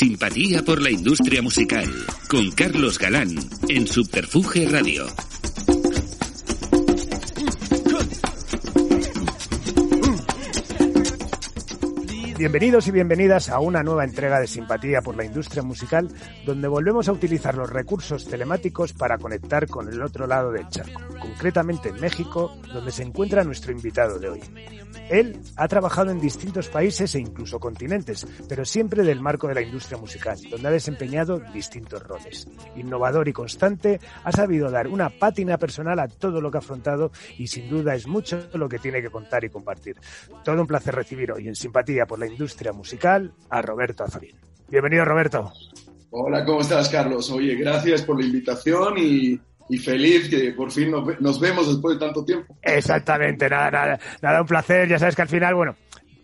Simpatía por la industria musical con Carlos Galán en Subterfuge Radio. Bienvenidos y bienvenidas a una nueva entrega de Simpatía por la Industria Musical, donde volvemos a utilizar los recursos telemáticos para conectar con el otro lado del charco, concretamente en México, donde se encuentra nuestro invitado de hoy. Él ha trabajado en distintos países e incluso continentes, pero siempre del marco de la industria musical, donde ha desempeñado distintos roles. Innovador y constante, ha sabido dar una pátina personal a todo lo que ha afrontado y sin duda es mucho lo que tiene que contar y compartir. Todo un placer recibir hoy en Simpatía por la Industria Musical a Roberto Azorín. Bienvenido, Roberto. Hola, ¿cómo estás, Carlos? Oye, gracias por la invitación y y feliz que por fin nos, vemos después de tanto tiempo. Exactamente, nada, nada, nada, un placer. Ya sabes que al final, bueno,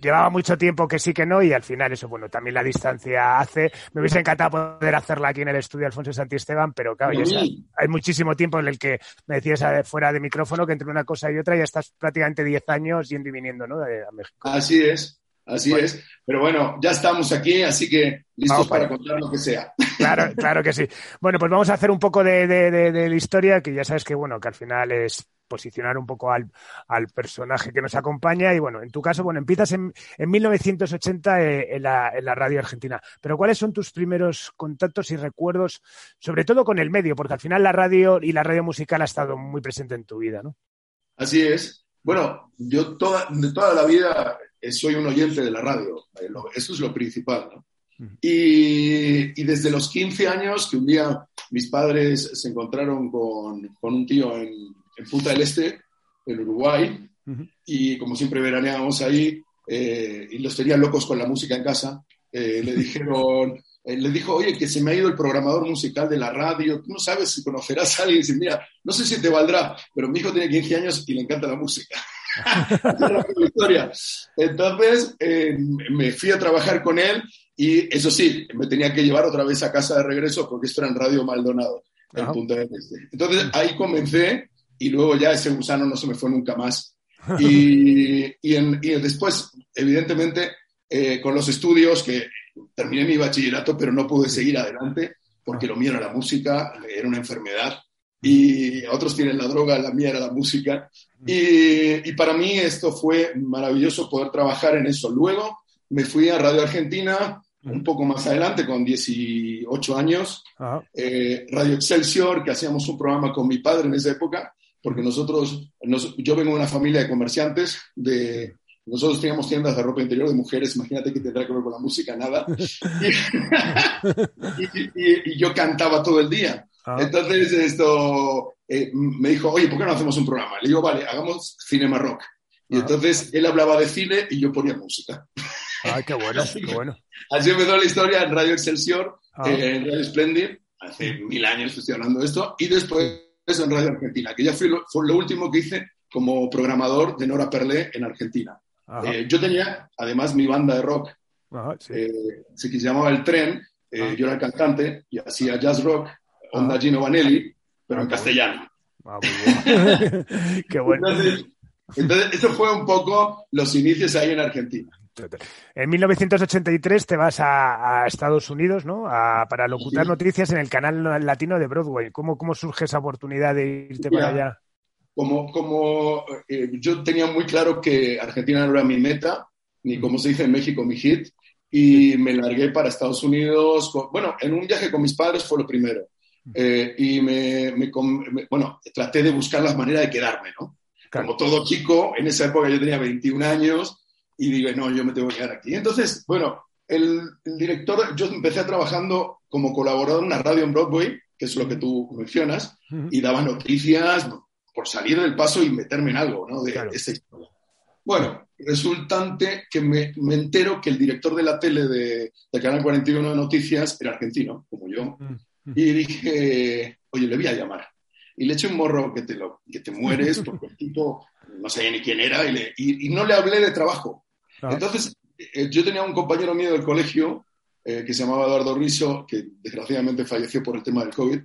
llevaba mucho tiempo que sí que no y al final eso, bueno, también la distancia hace. Me hubiese encantado poder hacerla aquí en el estudio Alfonso Santisteban, pero claro, ya hay muchísimo tiempo en el que me decías eh, fuera de micrófono que entre una cosa y otra ya estás prácticamente 10 años yendo y viniendo, ¿no? De, a México. Así es. Así es. Pero bueno, ya estamos aquí, así que listos para, contar lo que sea. Claro, claro que sí. Bueno, pues vamos a hacer un poco de, de, la historia, que ya sabes que, bueno, que al final es posicionar un poco al, al, personaje que nos acompaña. Y bueno, en tu caso, bueno, empiezas en, en 1980 eh, en, la, en la radio argentina. Pero ¿cuáles son tus primeros contactos y recuerdos, sobre todo con el medio? Porque al final la radio y la radio musical ha estado muy presente en tu vida, ¿no? Así es. Bueno, yo toda, de toda la vida soy un oyente de la radio. Eh, eso es lo principal. ¿no? Y, y, desde los 15 años, que un día mis padres se encontraron con, con un tío en, en, Punta del Este, en Uruguay, y como siempre veraneábamos ahí, eh, y los tenían locos con la música en casa, eh, le dijeron, eh, le dijo, oye, que se me ha ido el programador musical de la radio, tú no sabes si conocerás a alguien, y dice, mira, no sé si te valdrá, pero mi hijo tiene 15 años y le encanta la música. Entonces eh, me fui a trabajar con él y eso sí, me tenía que llevar otra vez a casa de regreso porque esto era en Radio Maldonado, en Punta del Este. Entonces ahí comencé y luego ya ese gusano no se me fue nunca más. Y, y, en, y después, evidentemente, eh, con los estudios, que terminé mi bachillerato, pero no pude seguir adelante porque lo mío era la música, era una enfermedad y otros tienen la droga, la mía era la música. Y, y, para mí esto fue maravilloso poder trabajar en eso. Luego me fui a Radio Argentina, un poco más adelante, con 18 años, eh, Radio Excelsior, que hacíamos un programa con mi padre en esa época, porque nosotros, yo vengo de una familia de comerciantes, de, nosotros teníamos tiendas de ropa interior de mujeres, imagínate que tendrá que ver con la música, nada. y, y yo cantaba todo el día. Ah. Entonces, esto eh, me dijo, oye, ¿por qué no hacemos un programa? Le digo, vale, hagamos Cinema Rock. Y ah. entonces él hablaba de cine y yo ponía música. Ay, qué bueno, qué bueno. Así empezó la historia en Radio Excelsior, ah. eh, en Radio Splendid, hace mil años estoy hablando de esto, y después en Radio Argentina, que ya fue lo, fue lo último que hice como programador de Nora Perlé en Argentina. Eh, yo tenía, además, mi banda de rock, que se llamaba El Tren, yo era el cantante y hacía jazz rock, Onda Gino Vanelli, pero en castellano. Ah, Qué bueno. Entonces, eso fue un poco los inicios ahí en Argentina. En 1983 te vas a, Estados Unidos, ¿no? para locutar noticias en el canal latino de Broadway. ¿Cómo, cómo surge esa oportunidad de irte para allá? Como, como eh, yo tenía muy claro que Argentina no era mi meta, ni como se dice en México, mi hit, y me largué para Estados Unidos. bueno, en un viaje con mis padres fue lo primero. Eh, y me, bueno, traté de buscar las maneras de quedarme, ¿no? Como todo chico, en esa época yo tenía 21 años y dije, no, yo me tengo que quedar aquí. Entonces, bueno, el, director, yo empecé trabajando como colaborador en una radio en Broadway, que es lo que tú mencionas, y daba noticias, por salir del paso y meterme en algo, ¿no? De, esta historia. Bueno, resultante que me, entero que el director de la tele de, Canal 41 de Noticias era argentino, como yo, mm, mm. Y dije, oye, le voy a llamar. Y le eché un morro que te, lo, que te mueres, porque el tipo no sabía ni quién era, y, no le hablé de trabajo. Ah. Entonces, eh, yo tenía un compañero mío del colegio eh, que se llamaba Eduardo Riso, que desgraciadamente falleció por el tema del COVID,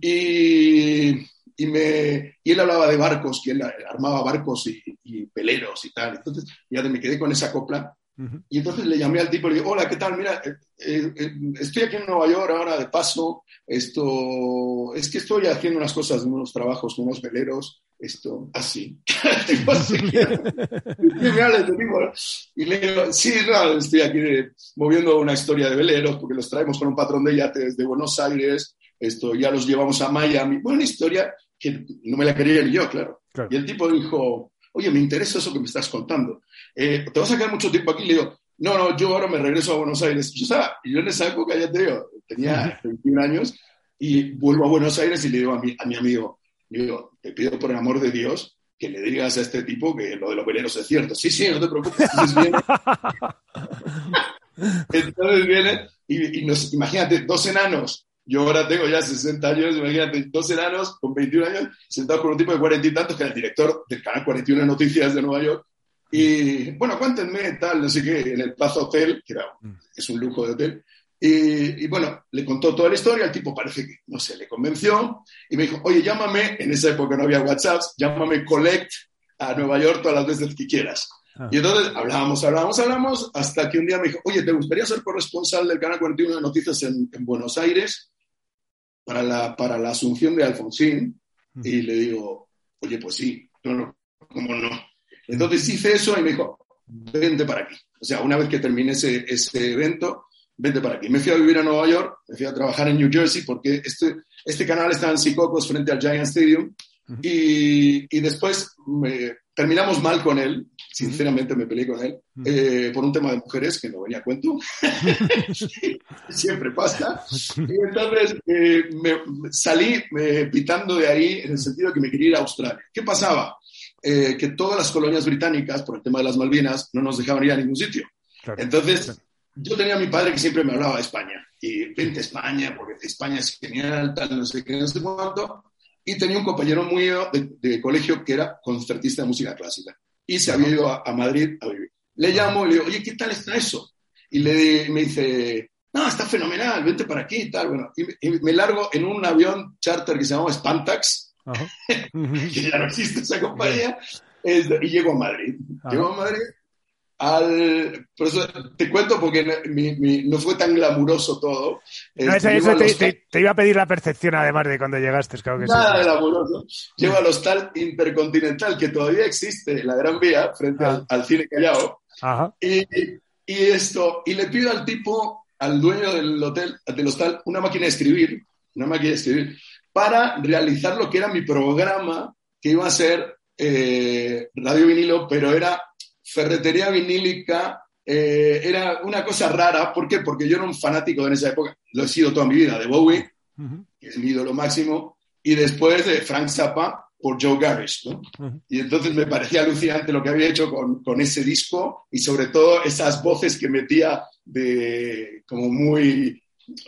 y, y, me, y él hablaba de barcos, que él armaba barcos y, y peleros y tal. Entonces, ya me quedé con esa copla. Y entonces le llamé al tipo y le dije, hola, ¿qué tal? Mira, eh, estoy aquí en Nueva York ahora de paso, esto, es que estoy haciendo unas cosas, unos trabajos con unos veleros, esto, así. y le digo, sí, no, estoy aquí moviendo una historia de veleros porque los traemos con un patrón de yates de Buenos Aires, esto, ya los llevamos a Miami. Buena historia que no me la quería ni yo, claro. Y el tipo dijo, oye, me interesa eso que me estás contando. Eh, ¿Te vas a quedar mucho tiempo aquí? Le digo, no, no, yo ahora me regreso a Buenos Aires. Yo estaba, y yo en esa época, ya te digo, tenía 21 años y vuelvo a Buenos Aires y le digo a mi, a mi amigo, digo, te pido por el amor de Dios que le digas a este tipo que lo de los veleros es cierto. Sí, sí, no te preocupes. Entonces viene, y, nos, imagínate, dos enanos. Yo ahora tengo ya 60 años, imagínate, dos enanos con 21 años, sentados con un tipo de 40 y tantos, que era el director del canal 41 Noticias de Nueva York. Y bueno, cuéntenme, tal, no sé qué, en el Plaza Hotel, que era, mm. es un lujo de hotel. Y, bueno, le contó toda la historia, el tipo parece que, no sé, le convenció y me dijo, oye, llámame, en esa época no había WhatsApp, llámame Collect a Nueva York todas las veces que quieras. Ah. Y entonces hablábamos, hablábamos, hablábamos, hasta que un día me dijo, oye, ¿te gustaría ser corresponsal del Canal 41 de Noticias en, Buenos Aires para la, para la asunción de Alfonsín? Y le digo, oye, pues sí, no, no, ¿cómo no? Entonces hice eso y me dijo, vente para aquí. O sea, una vez que terminé ese, ese evento, vente para aquí. Me fui a vivir a Nueva York, me fui a trabajar en New Jersey porque este, este canal está en Secocos frente al Giant Stadium y, y, después terminamos mal con él, sinceramente me peleé con él, eh, por un tema de mujeres que no venía a cuento, siempre pasa. Y entonces eh, me, salí pitando de ahí en el sentido de que me quería ir a Australia. ¿Qué pasaba? Eh, que todas las colonias británicas, por el tema de las Malvinas, no nos dejaban ir a ningún sitio. Entonces, yo tenía a mi padre que siempre me hablaba de España. Y vente a España, porque España es genial, tal, no sé qué, no sé cuánto. Y tenía un compañero muy de, colegio que era concertista de música clásica. Y se había ido a, Madrid a vivir. Le llamo y le digo, oye, ¿qué tal está eso? Y le, me dice, no, está fenomenal, vente para aquí y tal. Bueno, y, me largo en un avión charter que se llamaba Spantax, que ya no existe esa compañía, y llego a Madrid. Llego a Madrid al... Por eso te cuento porque no fue tan glamuroso todo. No, eso, te, iba a pedir la percepción además de cuando llegaste, claro que Nada glamuroso. Llego al hostal Intercontinental, que todavía existe en la Gran Vía, frente al, ah. Cine Callao. Y, y, esto, y le pido al tipo, al dueño del hotel, del hostal, una máquina de escribir, una máquina de escribir, para realizar lo que era mi programa, que iba a ser eh, radio vinilo, pero era ferretería vinílica eh, era una cosa rara. ¿Por qué? Porque yo era un fanático en esa época, lo he sido toda mi vida, de Bowie, que es mi ídolo máximo, y después de Frank Zappa por Joe Garris. ¿no? Y entonces me parecía alucinante lo que había hecho con, con, ese disco y sobre todo esas voces que metía de como muy,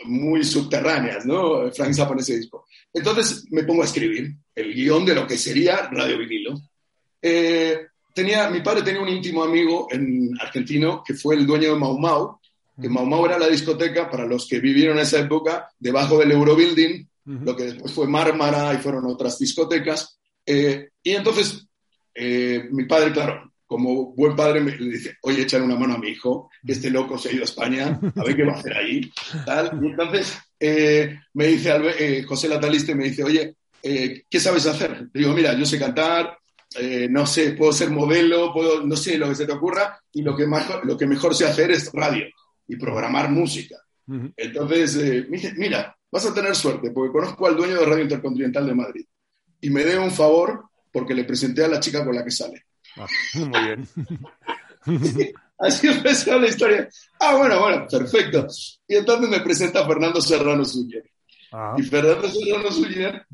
muy subterráneas, ¿no? Frank Zappa en ese disco. Entonces me pongo a escribir el guion de lo que sería Radio Vinilo. Eh, tenía, mi padre tenía un íntimo amigo en argentino que fue el dueño de Mau Mau, que Mau Mau era la discoteca para los que vivieron en esa época debajo del Eurobuilding, lo que después fue Mármara y fueron otras discotecas. Eh, y entonces eh, mi padre, claro, como buen padre, me, le dice, oye, echar una mano a mi hijo, que este loco se ha ido a España, a ver qué va a hacer ahí. Tal. Y entonces eh, me dice José Lataliste, me dice, oye, ¿qué sabes hacer? Le digo, mira, yo sé cantar, eh, no sé, puedo ser modelo, puedo, no sé, lo que se te ocurra, y lo que, más, lo que mejor sé hacer es radio y programar música. Entonces, eh, mira, vas a tener suerte, porque conozco al dueño de Radio Intercontinental de Madrid, y me dé un favor porque le presenté a la chica con la que sale. Ah, muy bien. Así empezó la historia. Ah, bueno, bueno, perfecto. Y entonces me presenta Fernando Serrano Suller. Y Fernando Serrano Suller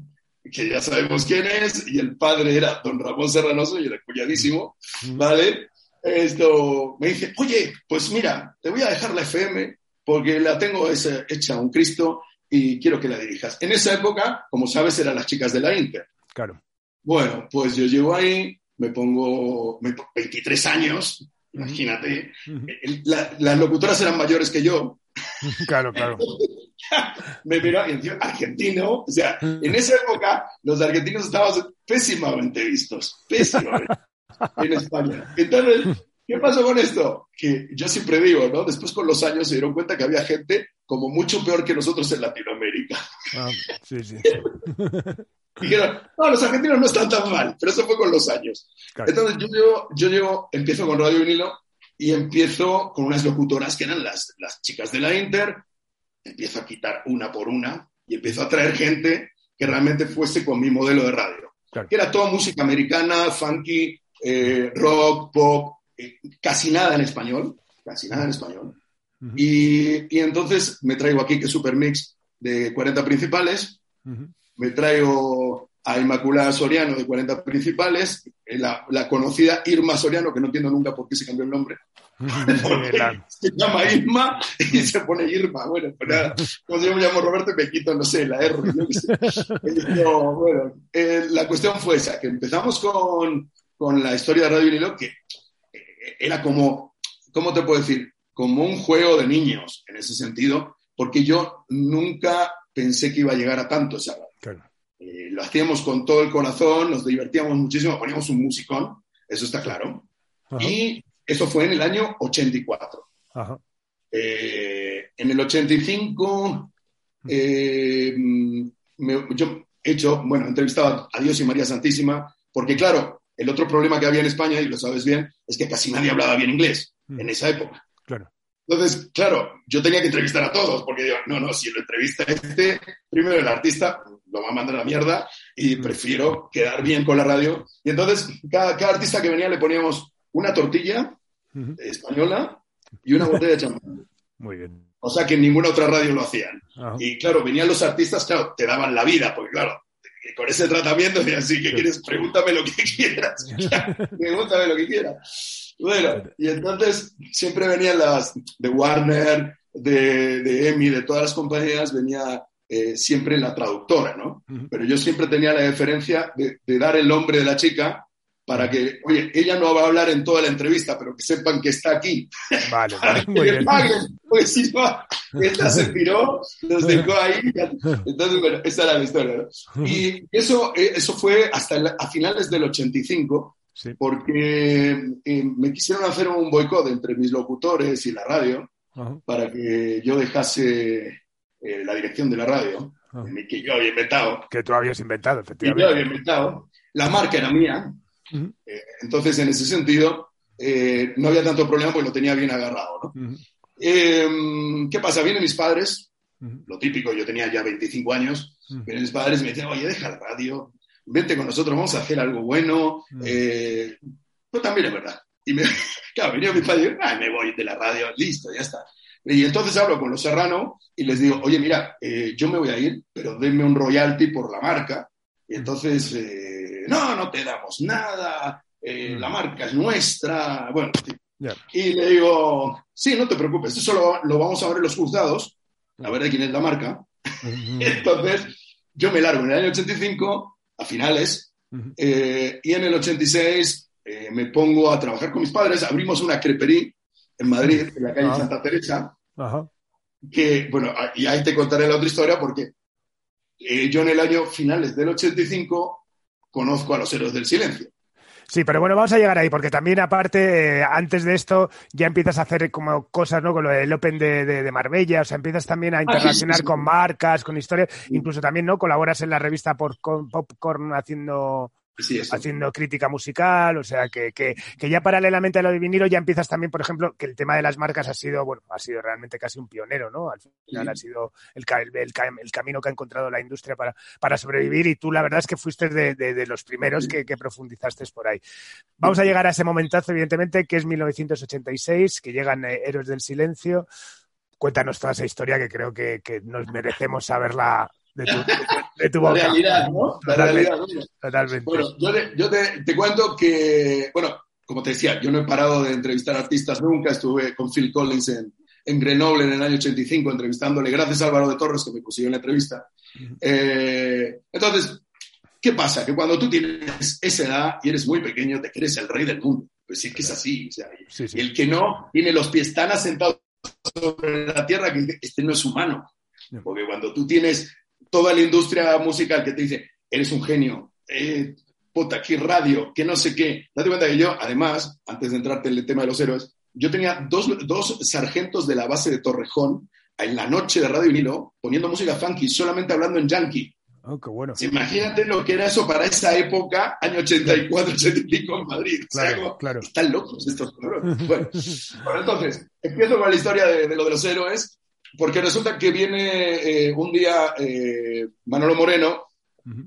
que ya sabemos quién es, y el padre era don Ramón Serranoso y era cuñadísimo, ¿vale? Esto me dice, oye, pues mira, te voy a dejar la FM porque la tengo hecha un Cristo y quiero que la dirijas. En esa época, como sabes, eran las chicas de la Inter. Claro. Bueno, pues yo llego ahí, me pongo 23 años, imagínate. las locutoras eran mayores que yo. Claro, claro. me miró y argentino. O sea, en esa época los argentinos estábamos pésimamente vistos, pésimamente en España. Entonces, ¿qué pasó con esto? Que yo siempre digo, ¿no? Después con los años se dieron cuenta que había gente como mucho peor que nosotros en Latinoamérica. Ah, sí, sí. Dijeron, no, los argentinos no están tan mal, pero eso fue con los años. Entonces yo llego, yo llego, empiezo con Radio Vinilo y empiezo con unas locutoras que eran las, las chicas de la Inter, empiezo a quitar una por una y empiezo a traer gente que realmente fuese con mi modelo de radio. Que era toda música americana, funky, eh, rock, pop, eh, casi nada en español, casi nada en español. y, y, entonces me traigo aquí que Super Mix de 40 principales, me traigo a Inmaculada Soriano de 40 principales, eh, la, la, conocida Irma Soriano, que no entiendo nunca por qué se cambió el nombre. se llama Irma y se pone Irma. Bueno, pues nada, como yo me llamo Roberto, me quito, no sé, la R. bueno, eh, la cuestión fue esa, que empezamos con, con la historia de Radio Vinilo, que eh, era como, ¿cómo te puedo decir? Como un juego de niños, en ese sentido, porque yo nunca pensé que iba a llegar a tanto esa eh, lo hacíamos con todo el corazón, nos divertíamos muchísimo, poníamos un musicón, eso está claro. Y eso fue en el año 84. Eh, en el 85, eh, yo he hecho, bueno, he entrevistado a Dios y María Santísima, porque claro, el otro problema que había en España, y lo sabes bien, es que casi nadie hablaba bien inglés en esa época. Claro. Entonces, claro, yo tenía que entrevistar a todos, porque digo, no, no, si lo entrevista este, primero el artista lo va a mandar a la mierda y prefiero quedar bien con la radio. Y entonces, cada, artista que venía le poníamos una tortilla española y una botella de champán. Muy bien. O sea que en ninguna otra radio lo hacían. Y claro, venían los artistas, claro, te daban la vida, porque claro, con ese tratamiento, y así que quieres, pregúntame lo que quieras. pregúntame lo que quieras. Bueno, y entonces siempre venían las de Warner, de, de EMI, de todas las compañías, venía eh, siempre la traductora, ¿no? Pero yo siempre tenía la deferencia de, dar el nombre de la chica para que, oye, ella no va a hablar en toda la entrevista, pero que sepan que está aquí. Vale, vale muy bien. Paguen, pues si no, esta se tiró, nos dejó ahí. Entonces, bueno, esa era la historia, ¿no? Y eso, eh, eso fue hasta a finales del 85, porque eh, me quisieron hacer un boicot entre mis locutores y la radio para que yo dejase eh, la dirección de la radio, que yo había inventado. Que tú habías inventado, efectivamente. Que yo había inventado. La marca era mía. Eh, entonces, en ese sentido, no había tanto problema porque lo tenía bien agarrado. Em, ¿Qué pasa? Vienen mis padres, lo típico, yo tenía ya 25 años, vienen mis padres y me dicen, oye, deja la radio, vente con nosotros, vamos a hacer algo bueno. Eh, pues también es verdad. Y me, claro, venía mi padre ah, me voy de la radio, listo, ya está. Y entonces hablo con los Serrano y les digo, oye, mira, eh, yo me voy a ir, pero denme un royalty por la marca. Y entonces, eh, no, no te damos nada, mm. la marca es nuestra. Bueno, y le digo, sí, no te preocupes, eso lo, lo, vamos a ver en los juzgados, a ver de quién es la marca. Mm. entonces, yo me largo en el año 85 a finales, eh, y en el 86 eh, me pongo a trabajar con mis padres, abrimos una crepería en Madrid, en la calle Santa Teresa, que, bueno, y ahí te contaré la otra historia porque eh, yo en el año finales del 85 conozco a los héroes del silencio. Sí, pero bueno, vamos a llegar ahí, porque también aparte, eh, antes de esto, ya empiezas a hacer como cosas, ¿no? Con lo del Open de, de, Marbella, o sea, empiezas también a ah, interaccionar con marcas, con historias, incluso también, ¿no? Colaboras en la revista Popcorn haciendo haciendo crítica musical, o sea que, que, que, ya paralelamente a lo de vinilo ya empiezas también, por ejemplo, que el tema de las marcas ha sido, bueno, ha sido realmente casi un pionero, ¿no? Al final ha sido el, el, el, camino que ha encontrado la industria para, para sobrevivir y tú la verdad es que fuiste de, de, los primeros que, que, profundizaste por ahí. Vamos a llegar a ese momentazo, evidentemente, que es 1986, que llegan eh, Héroes del Silencio. Cuéntanos toda esa historia que creo que, que nos merecemos saberla de tu, La realidad, ¿no? La realidad. Totalmente. Bueno, yo, te, te, cuento que, bueno, como te decía, yo no he parado de entrevistar artistas nunca. Estuve con Phil Collins en, en Grenoble en el año 85 entrevistándole, gracias a Álvaro de Torres que me consiguió la entrevista. Eh, entonces, ¿qué pasa? Que cuando tú tienes esa edad y eres muy pequeño, te crees el rey del mundo. Pues sí que es así. O sea, El que no tiene los pies tan asentados sobre la tierra que este no es humano. Porque cuando tú tienes toda la industria musical que te dice, eres un genio, eh, puta, qué radio, que no sé qué. Date cuenta que yo, además, antes de entrarte en el tema de los héroes, yo tenía dos, dos sargentos de la base de Torrejón en la noche de Radio Nilo poniendo música funky, solamente hablando en yankee. Oh, qué bueno. Imagínate lo que era eso para esa época, año 84, 85 en Madrid. Claro, claro. Están locos estos cabrones. Bueno, entonces, empiezo con la historia de, lo de los héroes, porque resulta que viene eh, un día eh, Manolo Moreno,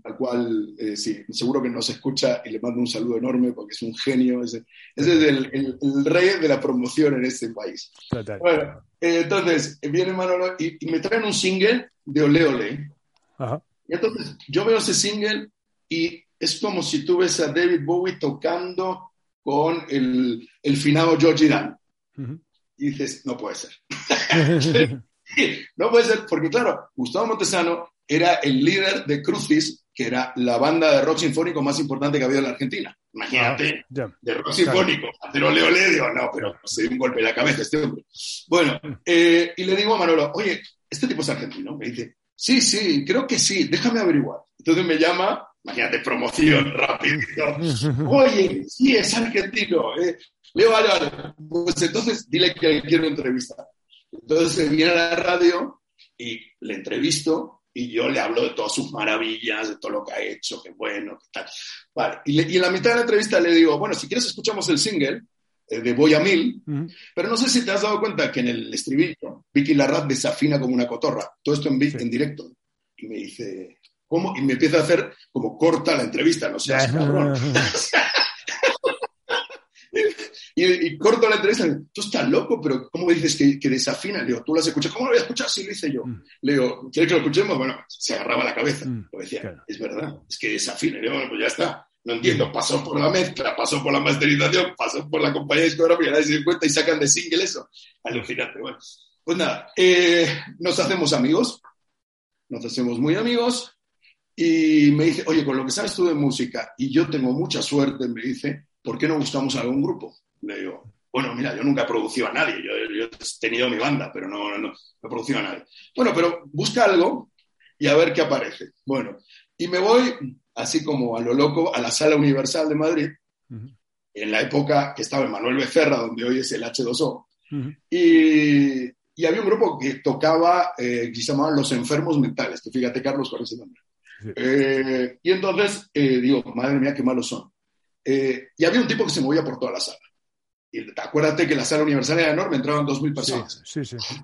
al cual eh, sí, seguro que nos escucha y le mando un saludo enorme porque es un genio. Ese, ese es el, el, rey de la promoción en este país. Total. Bueno, entonces viene Manolo y, y, me traen un single de Ole Ole. Ajá. Y entonces yo veo ese single y es como si tú ves a David Bowie tocando con el, el finado George Dan. Uh -huh. Y dices, no puede ser. no puede ser, porque claro, Gustavo Montesano era el líder de Crucis, que era la banda de rock sinfónico más importante que había en la Argentina. Imagínate, ah, yeah. de rock sinfónico, hacer ole ole, digo, no, pero se dio un golpe en la cabeza este hombre. Bueno, eh, y le digo a Manolo, oye, ¿este tipo es argentino? Me dice, Sí, sí, creo que sí, déjame averiguar. Entonces me llama, imagínate, promoción rápido. Oye, sí, es argentino. Eh. Leo, vale, vale. Pues entonces dile que quiero entrevistar. Entonces viene a la radio y le entrevisto y yo le hablo de todas sus maravillas, de todo lo que ha hecho, qué bueno, qué tal. Vale. Y, le, y en la mitad de la entrevista le digo, bueno, si quieres escuchamos el single de Boy a Mil, uh -huh. pero no sé si te has dado cuenta que en el estribillo Vicky Larraz desafina como una cotorra, todo esto en, sí. en directo. Y me dice, ¿cómo? Y me empieza a hacer como corta la entrevista, no seas cabrón. y, y, corto la entrevista, tú estás loco, pero ¿cómo dices que, que desafina? Le digo, tú las escuchas, ¿cómo lo voy a escuchar si lo hice yo? Mm. Le digo, ¿quieres que lo escuchemos? Bueno, se agarraba la cabeza. Mm, lo decía, claro. es verdad, es que desafina. Le digo, bueno, pues ya está. No entiendo, pasó por la mezcla, pasó por la masterización, pasó por la compañía discográfica, nadie se dio cuenta y sacan de single eso. Alucinante. Bueno, pues nada, eh, nos hacemos amigos, nos hacemos muy amigos y me dice, oye, con lo que sabes tú de música y yo tengo mucha suerte, me dice, ¿por qué no buscamos algún grupo? Le digo, bueno, mira, yo nunca he producido a nadie, yo, yo he tenido mi banda, pero no, no, no, no he producido a nadie. Bueno, pero busca algo y a ver qué aparece. Bueno, y me voy así como a lo loco, a la Sala Universal de Madrid, uh -huh. en la época que estaba en Manuel Becerra, donde hoy es el H2O, uh -huh. y, y, había un grupo que tocaba, eh, que se llamaban Los Enfermos Mentales, que fíjate, Carlos, cuál es el nombre. Sí. Eh, y entonces eh, digo, madre mía, qué malos son. Eh, y había un tipo que se movía por toda la sala. Y acuérdate que la sala universal era enorme, entraban 2.000 personas. Sí, sí, sí.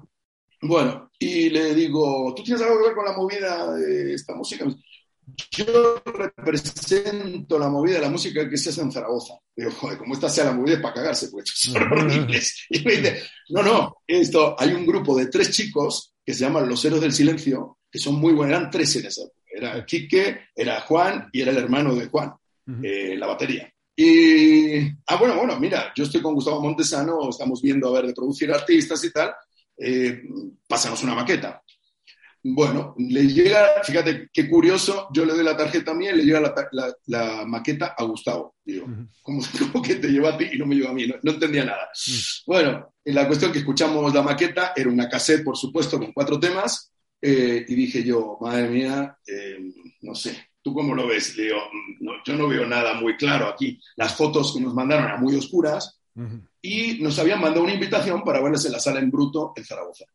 Bueno, y le digo, ¿tú tienes algo que ver con la movida de esta música? yo represento la movida de la música que se hace en Zaragoza. Digo, joder, como esta sea la movida es para cagarse, pues son horribles. Y me dice, no, no, esto, hay un grupo de tres chicos que se llaman Los Héroes del Silencio, que son muy buenos, eran tres en esa época. Era Quique, era Juan y era el hermano de Juan, eh, la batería. Y, ah, bueno, bueno, mira, yo estoy con Gustavo Montesano, estamos viendo a ver de producir artistas y tal, eh, pásanos una maqueta. Bueno, le llega, fíjate qué curioso, yo le doy la tarjeta a mí y le llega la, la, la maqueta a Gustavo. Digo, uh -huh. ¿cómo, ¿cómo, que te lleva a ti y no me lleva a mí? No, no entendía nada. Uh -huh. Bueno, en la cuestión que escuchamos la maqueta era una cassette, por supuesto, con cuatro temas. Eh, y dije yo, madre mía, eh, no sé, ¿tú cómo lo ves? Le digo, no, yo no veo nada muy claro aquí. Las fotos que nos mandaron eran muy oscuras uh -huh. y nos habían mandado una invitación para verles en la sala en bruto en Zaragoza.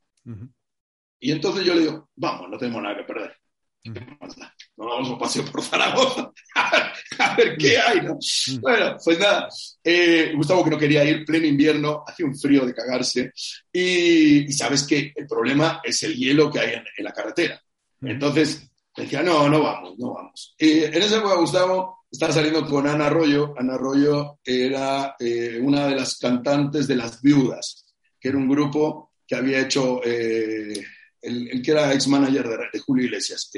Y entonces yo le digo, vamos, no tenemos nada que perder. Mm. Nos vamos a un paseo por Zaragoza a ver qué hay, ¿no? Mm. Bueno, pues nada, eh, Gustavo que no quería ir, pleno invierno, hacía un frío de cagarse, y, y, sabes que el problema es el hielo que hay en, en la carretera. Mm. Decía, no, no vamos, no vamos. Y en esa época Gustavo estaba saliendo con Ana Arroyo. Ana Arroyo era eh, una de las cantantes de Las Viudas, que era un grupo que había hecho... Eh, el, que era ex-manager de, Julio Iglesias.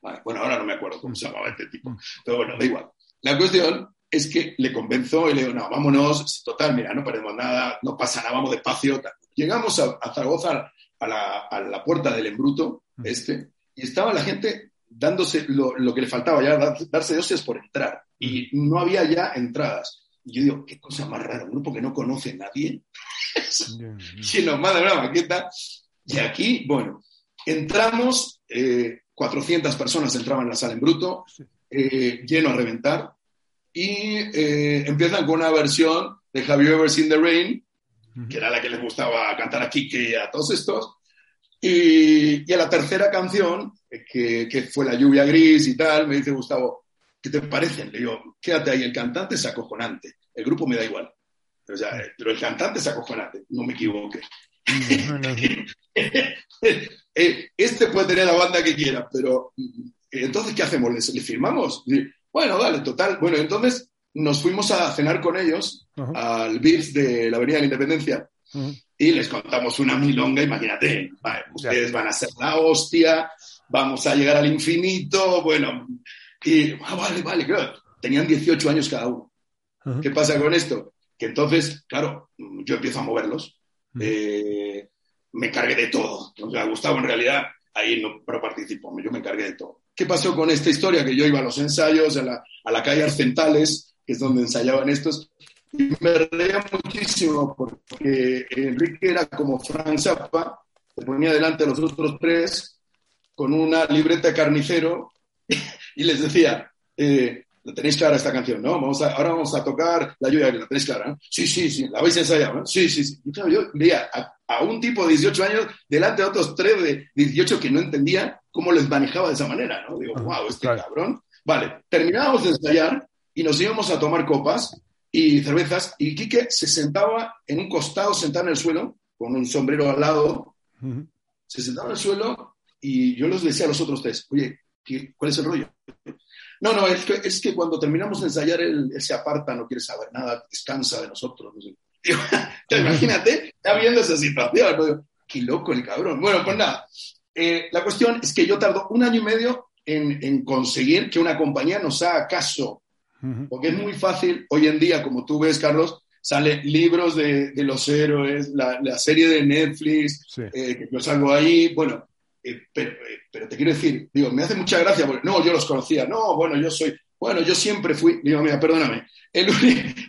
bueno, ahora no me acuerdo cómo se llamaba este tipo, pero bueno, da igual. La cuestión es que le convenzo y le digo, no, vámonos, total, mira, no perdemos nada, no pasa nada, vamos despacio. Llegamos a, Zaragoza a la, puerta del embruto este y estaba la gente dándose lo, que le faltaba ya, darse de por entrar. Y no había ya entradas. Y yo digo, qué cosa más rara, un grupo que no conoce a nadie, si nos manda una maqueta. Y aquí, bueno, entramos, 400 eh, personas entraban en la sala en bruto, eh, lleno a reventar, y eh, empiezan con una versión de Have You Ever Seen the Rain, que era la que les gustaba cantar a Kike y a todos estos, y, a la tercera canción, que, que, fue La lluvia gris y tal, me dice Gustavo, ¿qué te parecen? Le digo, quédate ahí, el cantante es acojonante, el grupo me da igual. O sea, pero el cantante es acojonante, no me equivoque. Eh, este puede tener la banda que quiera, pero eh, entonces, ¿qué hacemos? ¿Le, firmamos? Bueno, dale, total. Bueno, entonces nos fuimos a cenar con ellos al BIF de la Avenida de la Independencia y les contamos una milonga, imagínate, ustedes van a ser la hostia, vamos a llegar al infinito, bueno, y ah, vale, vale, claro, tenían 18 años cada uno. ¿Qué pasa con esto? Que entonces, claro, yo empiezo a moverlos, eh, me cargué de todo, o sea, Gustavo en realidad ahí no participó, yo me cargué de todo. ¿Qué pasó con esta historia? Que yo iba a los ensayos, a la, a la calle Arcentales, que es donde ensayaban estos, y me reía muchísimo porque Enrique era como Frank Zappa, se ponía delante de los otros tres con una libreta de carnicero y les decía, eh, ¿la tenéis clara esta canción? ¿No? Vamos a, ahora vamos a tocar La lluvia, ¿la tenéis clara? Sí, sí, sí, ¿la habéis ensayado? Sí, sí, sí. Y claro, yo veía a, a, un tipo de 18 años delante de otros tres de 18 que no entendía cómo les manejaba de esa manera, ¿no? Digo, wow, este cabrón. Vale, terminábamos de ensayar y nos íbamos a tomar copas y cervezas, y Quique se sentaba en un costado, sentado en el suelo, con un sombrero al lado, se sentaba en el suelo y yo les decía a los otros tres, oye, ¿cuál es el rollo? No, no, es que, es que cuando terminamos de ensayar él, se aparta, no quiere saber nada, descansa de nosotros. imagínate, está viendo esa situación. Qué loco el cabrón. Bueno, pues nada, eh, la cuestión es que yo tardo un año y medio en, en conseguir que una compañía nos haga caso porque es muy fácil, hoy en día, como tú ves, Carlos, salen libros de, los héroes, la, serie de Netflix, eh, que yo salgo ahí, bueno, eh, eh, pero, te quiero decir, digo, me hace mucha gracia, porque no, yo los conocía, no, bueno, yo soy, bueno, yo siempre fui, digo, mira, perdóname, el,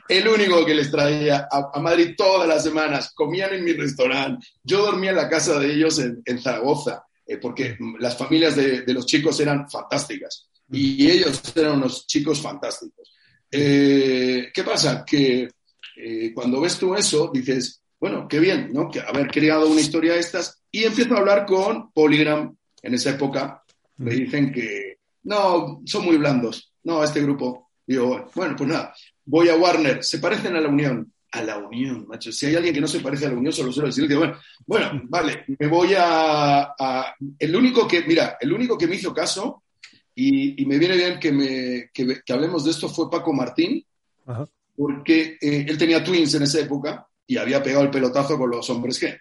el único que les traía a, Madrid todas las semanas, comían en mi restaurante, yo dormía en la casa de ellos en, Zaragoza, porque las familias de, de los chicos eran fantásticas y ellos eran unos chicos fantásticos. Eh, ¿Qué pasa? Que eh, cuando ves tú eso, dices, bueno, qué bien, ¿no? Que haber creado una historia de estas. Y empiezo a hablar con Polygram en esa época. Me dicen que, no, son muy blandos. No, este grupo. Digo, bueno, pues nada, voy a Warner. Se parecen a la Unión. A la Unión, macho. Si hay alguien que no se parece a la Unión, solo suelo decir, digo, bueno, bueno, vale, me voy a, a, El único que, mira, el único que me hizo caso y, me viene bien que, me, que, hablemos de esto fue Paco Martín, porque eh, él tenía Twins en esa época y había pegado el pelotazo con los hombres G.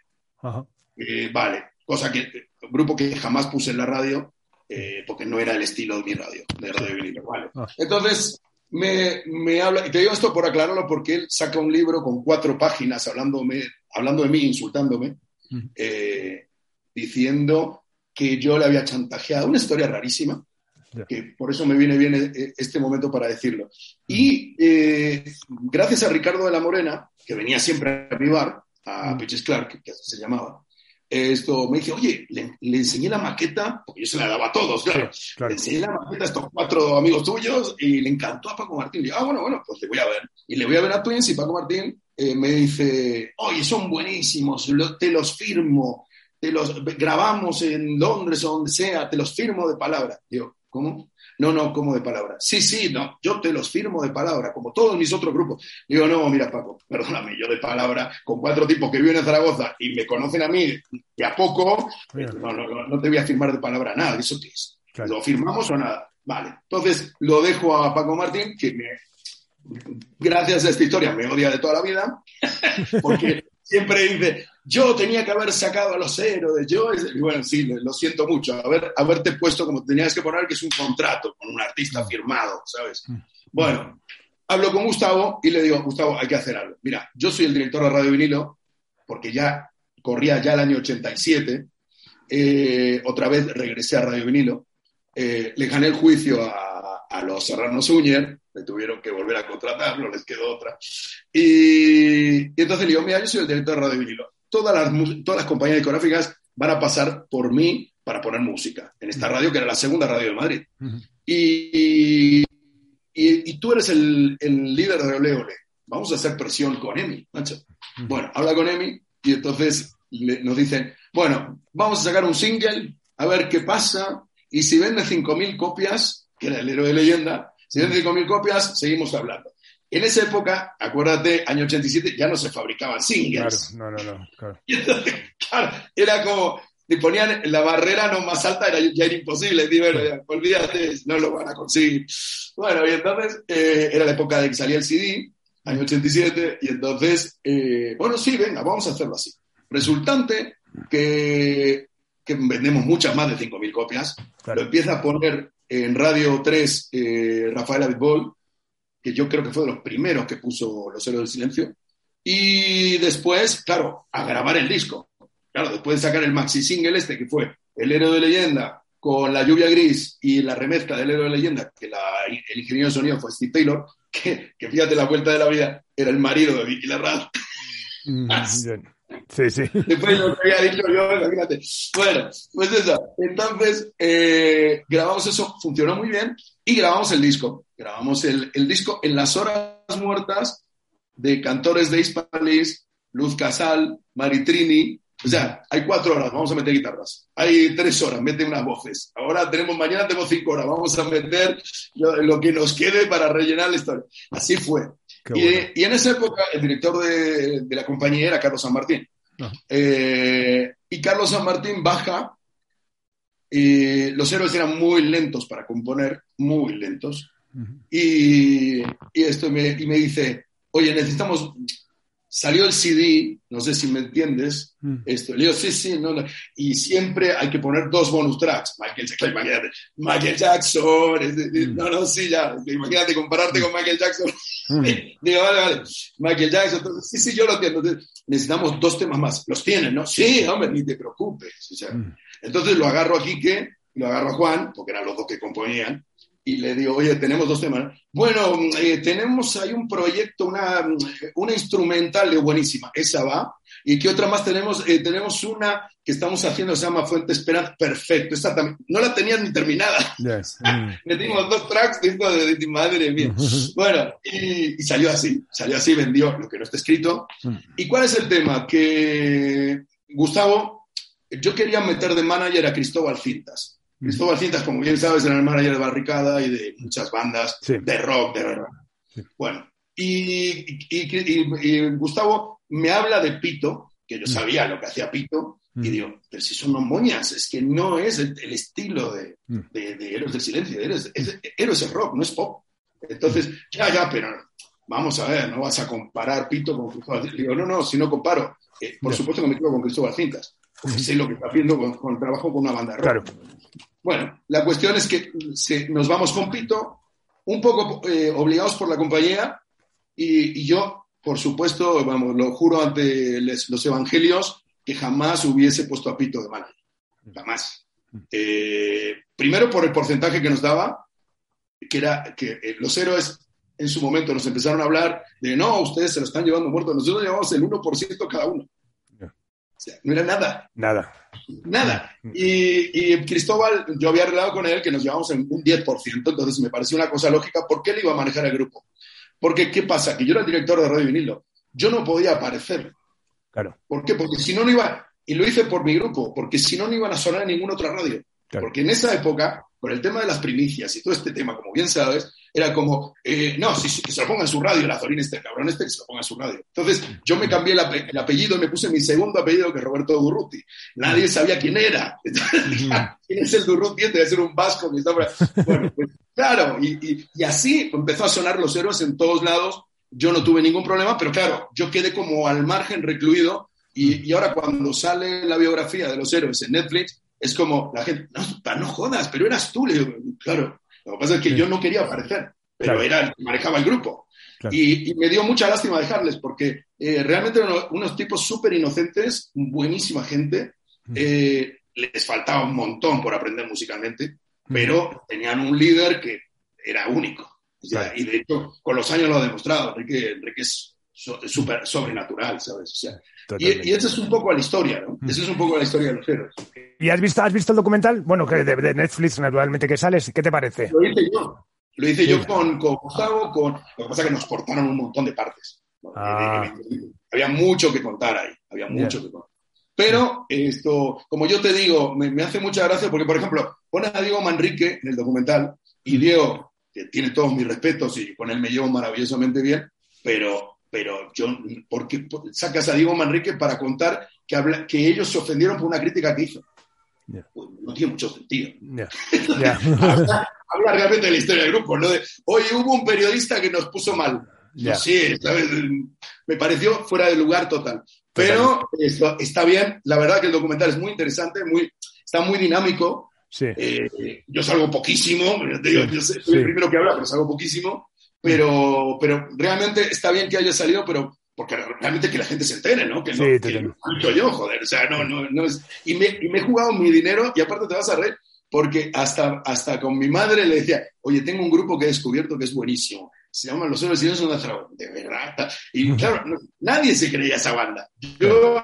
Eh, vale, cosa que, un grupo que jamás puse en la radio, eh, porque no era el estilo de mi radio, de radio Vale. Ah. Entonces, me, me, habla, y te digo esto por aclararlo, porque él saca un libro con cuatro páginas hablándome, hablando de mí, insultándome, diciendo que yo le había chantajeado, una historia rarísima, que por eso me viene bien e, e, este momento para decirlo. Y eh, gracias a Ricardo de la Morena, que venía siempre a mi bar, a Pitches Clark, que así se llamaba, esto me dice, oye, le, enseñé la maqueta, porque yo se la daba a todos, claro. Le enseñé la maqueta a estos cuatro amigos tuyos y le encantó a Paco Martín. Y ah, bueno, bueno, pues le voy a ver. Y le voy a ver a Twins y Paco Martín eh, me dice, oye, son buenísimos, te los firmo, te los grabamos en Londres o donde sea, te los firmo de palabra. Digo, ¿Cómo? No, no, como de palabra. Sí, sí, no, yo te los firmo de palabra, como todos mis otros grupos. Digo, no, mira, Paco, perdóname, yo de palabra, con cuatro tipos que viven en Zaragoza y me conocen a mí y a poco, no, no, no te voy a firmar de palabra nada, ¿eso qué es? ¿Lo firmamos o nada? Vale, entonces lo dejo a Paco Martín, que me, gracias a esta historia me odia de toda la vida, porque siempre dice, yo tenía que haber sacado a los héroes, yo, y bueno, sí, lo siento mucho, haber, haberte puesto como tenías que poner, que es un contrato con un artista firmado, ¿sabes? Bueno, hablo con Gustavo y le digo, Gustavo, hay que hacer algo. Mira, yo soy el director de Radio Vinilo, porque ya corría ya el año 87, eh, otra vez regresé a Radio Vinilo, eh, le gané el juicio a, a los Serranos Uñer, me tuvieron que volver a contratar, no les quedó otra. Y, entonces le digo, mira, yo soy el director de Radio Vinilo. Todas las, todas las compañías discográficas van a pasar por mí para poner música en esta radio, que era la segunda radio de Madrid. y, y, tú eres el, el, líder de Ole Ole. Vamos a hacer presión con Emi, macho. Bueno, habla con Emi y entonces nos dicen, bueno, vamos a sacar un single, a ver qué pasa, y si vende 5.000 copias, que era el héroe de leyenda, si vende 5.000 copias, seguimos hablando. En esa época, acuérdate, año 87, ya no se fabricaban singles. Claro, no, no, no. Claro. Y entonces, claro, era como, le ponían la barrera no más alta, era, ya era imposible. bueno, olvídate, no lo van a conseguir. Bueno, y entonces eh, era la época de que salía el CD, año 87, y entonces, eh, bueno, sí, venga, vamos a hacerlo así. Resultante que, que vendemos muchas más de 5.000 copias. Lo empieza a poner en Radio 3 eh, Rafael Abitbol, que yo creo que fue de los primeros que puso Los Héroes del Silencio. Y después, claro, a grabar el disco. Claro, después de sacar el maxi single este, que fue El Héroe de Leyenda, con La Lluvia Gris y la remezcla del Héroe de Leyenda, que el ingeniero de sonido fue Steve Taylor, que, que, fíjate la vuelta de la vida, era el marido de Vicky Larraz. Mm, sí, sí. Después lo que había dicho yo, imagínate. Bueno, pues eso. Entonces, eh, grabamos eso, funcionó muy bien, y grabamos el disco. Grabamos el, el disco en las horas muertas de cantores de Hispalis, Luz Casal, Maritrini, o sea, hay cuatro horas, vamos a meter guitarras. Hay tres horas, mete unas voces. Ahora tenemos, mañana tenemos cinco horas, vamos a meter lo, que nos quede para rellenar la historia. Así fue. Y, en esa época el director de, la compañía era Carlos San Martín. Ah. Eh, y Carlos San Martín baja. Y los héroes eran muy lentos para componer, muy lentos. y, esto me, y me dice, oye, necesitamos, salió el CD, no sé si me entiendes, mm. esto, le digo, sí, sí, no, y siempre hay que poner dos bonus tracks, Michael Jackson, imagínate, Michael Jackson, mm. no, no, sí, ya, imagínate compararte con Michael Jackson, mm. digo, vale, vale, Michael Jackson, entonces, sí, sí, yo lo entiendo, necesitamos dos temas más, los tienen, ¿no? Sí, hombre, ni te preocupes, o sea, entonces lo agarro a Quique, lo agarro a Juan, porque eran los dos que componían, y le digo, oye, tenemos dos temas. Bueno, eh, tenemos ahí un proyecto, una, una instrumental de buenísima, esa va. ¿Y qué otra más tenemos? Eh, tenemos una que estamos haciendo, se llama Fuente Esperanza, perfecto. Esta también, no la tenían ni terminada. Yes. Mm. Metimos dos tracks de, de, madre mía. bueno, y, salió así, salió así, vendió lo que no está escrito. Mm. ¿Y cuál es el tema? Que Gustavo, yo quería meter de manager a Cristóbal Cintas. Cristóbal Cintas, como bien sabes, era el manager de Barricada y de muchas bandas de rock, de verdad. Bueno, y, Gustavo me habla de Pito, que yo mm. sabía lo que hacía Pito, y mm. digo, pero si son moñas, es que no es el, estilo mm. de, de, Héroes del Silencio, Héroes, es, es rock, no es pop. Entonces, ya, ya, pero vamos a ver, no vas a comparar Pito con Cristóbal Digo, no, no, si no comparo, eh, por supuesto que me quedo con Cristóbal Cintas, porque sé lo que está haciendo con, el trabajo con una banda de rock. Claro. Bueno, la cuestión es que nos vamos con Pito, un poco eh, obligados por la compañía, y, yo, por supuesto, vamos, lo juro ante los evangelios, que jamás hubiese puesto a Pito de manager. Jamás. Eh, primero por el porcentaje que nos daba, que era que eh, los héroes en su momento nos empezaron a hablar de no, ustedes se lo están llevando muerto, nosotros llevamos el 1% cada uno no era nada. Nada. Nada. Mm. Y, Cristóbal, yo había arreglado con él que nos llevamos en un 10%, entonces me pareció una cosa lógica. ¿Por qué él iba a manejar el grupo? Porque, ¿qué pasa? Que yo era el director de Radio Vinilo. Yo no podía aparecer. Claro. ¿Por qué? Porque si no, no iba. Y lo hice por mi grupo, porque si no, no iban a sonar en ninguna otra radio. Porque en esa época, por el tema de las primicias y todo este tema, como bien sabes, era como, eh, no, si, que se lo ponga en su radio, el Azorín este cabrón este, que se lo ponga en su radio. Entonces, yo me cambié el, apellido y me puse mi segundo apellido, que es Roberto Durruti. Nadie sabía quién era. ¿Quién es el Durruti? Debe ser un vasco. Que está... Bueno, pues, claro, y, y, así empezó a sonar los héroes en todos lados yo no tuve ningún problema, pero claro, yo quedé como al margen, recluido, y, y ahora cuando sale la biografía de los héroes en Netflix, es como la gente, no, no jodas, pero eras tú. Le digo, claro, lo que pasa es que yo no quería aparecer, pero era el que manejaba el grupo. Y, me dio mucha lástima dejarles porque eh, realmente eran unos tipos súper inocentes, buenísima gente. Eh, les faltaba un montón por aprender musicalmente, pero tenían un líder que era único. Y de hecho, con los años lo ha demostrado. Enrique, Enrique es súper sobrenatural, ¿sabes? O sea, y, y esa es un poco la historia, ¿no? Esa es un poco la historia de los héroes. ¿Y has visto, has visto el documental? Bueno, que de, de Netflix, naturalmente, que sales. ¿Qué te parece? Lo hice yo. Lo hice yo con, con Gustavo, con... Lo que pasa es que nos cortaron un montón de partes. Ah. Había mucho que contar ahí, había mucho que contar. Pero esto, como yo te digo, me, me, hace mucha gracia porque, por ejemplo, pones a Diego Manrique en el documental y Diego, que tiene todos mis respetos y con él me llevo maravillosamente bien, pero, pero yo, porque sacas a Diego Manrique para contar que, habla, que ellos se ofendieron por una crítica que hizo. Pues no tiene mucho sentido. habla, realmente de la historia del grupo, ¿no? De, Oye, hubo un periodista que nos puso mal. No sé, ¿sabes? Me pareció fuera de lugar total. Pero esto, está bien, la verdad que el documental es muy interesante, muy, está muy dinámico. Sí. Eh, yo salgo poquísimo, digo, yo soy el primero que habla, pero salgo poquísimo. Pero, pero realmente está bien que haya salido, pero porque realmente que la gente se entere, ¿no? Que no, sí, que no yo, joder, o sea, no, no, no es... Y me, y me he jugado mi dinero y aparte te vas a reír, porque hasta, hasta con mi madre le decía, oye, tengo un grupo que he descubierto que es buenísimo, se llama Los Héroes y de de verdad. Y claro, nadie se creía esa banda. Yo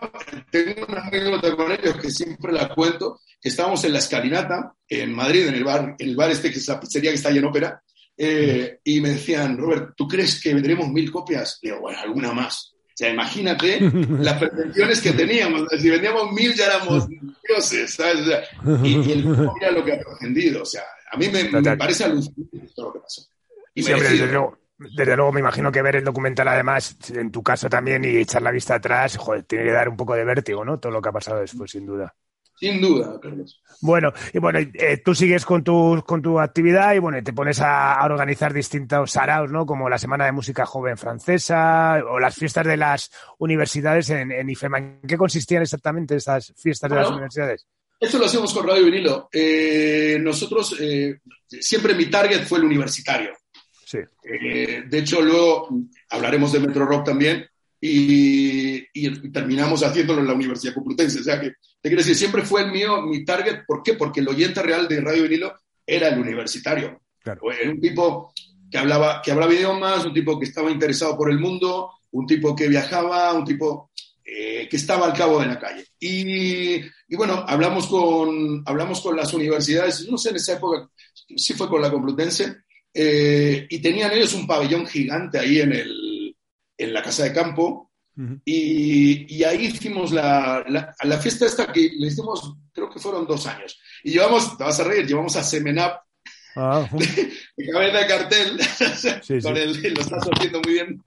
tengo una anécdota con ellos que siempre la cuento, que estábamos en la escalinata, en Madrid, en el bar, en el bar este que es la pizzería que está ahí en ópera, eh, y me decían, Robert, ¿tú crees que vendremos mil copias? Y digo, bueno, alguna más. O sea, imagínate las pretensiones que teníamos. Si vendíamos mil ya éramos dioses, ¿sabes? y, el mira lo que ha trascendido. O sea, a mí me, me parece alucinante todo lo que pasó. Y sí, hombre, desde, luego, desde luego me imagino que ver el documental además, en tu caso también, y echar la vista atrás, joder, tiene que dar un poco de vértigo, ¿no? Todo lo que ha pasado después, sin duda. Sin duda, Carlos. Bueno, y bueno, eh, tú sigues con tu, con tu actividad y bueno, te pones a, organizar distintos saraos, ¿no? Como la Semana de Música Joven Francesa o las fiestas de las universidades en, en IFEMA. ¿En qué consistían exactamente estas fiestas de las universidades? Esto lo hacemos con Radio Vinilo. Eh, nosotros, eh, siempre mi target fue el universitario. Sí. Eh, de hecho, luego hablaremos de Metro Rock también y, y, terminamos haciéndolo en la Universidad Complutense. O sea que, te quiero decir, siempre fue el mío, mi target. ¿Por qué? Porque el oyente real de Radio Vinilo era el universitario. Claro. Era un tipo que hablaba, que hablaba idiomas, un tipo que estaba interesado por el mundo, un tipo que viajaba, un tipo eh, que estaba al cabo de la calle. Y, y, bueno, hablamos con, hablamos con las universidades, no sé, en esa época, sí fue con la Complutense, eh, y tenían ellos un pabellón gigante ahí en, el, en la casa de campo. y, y, ahí hicimos la, la, fiesta esta que le hicimos, creo que fueron dos años. Y llevamos, te vas a reír, llevamos a Semenap ah, de, cabeza de cartel. con El, lo estás haciendo muy bien.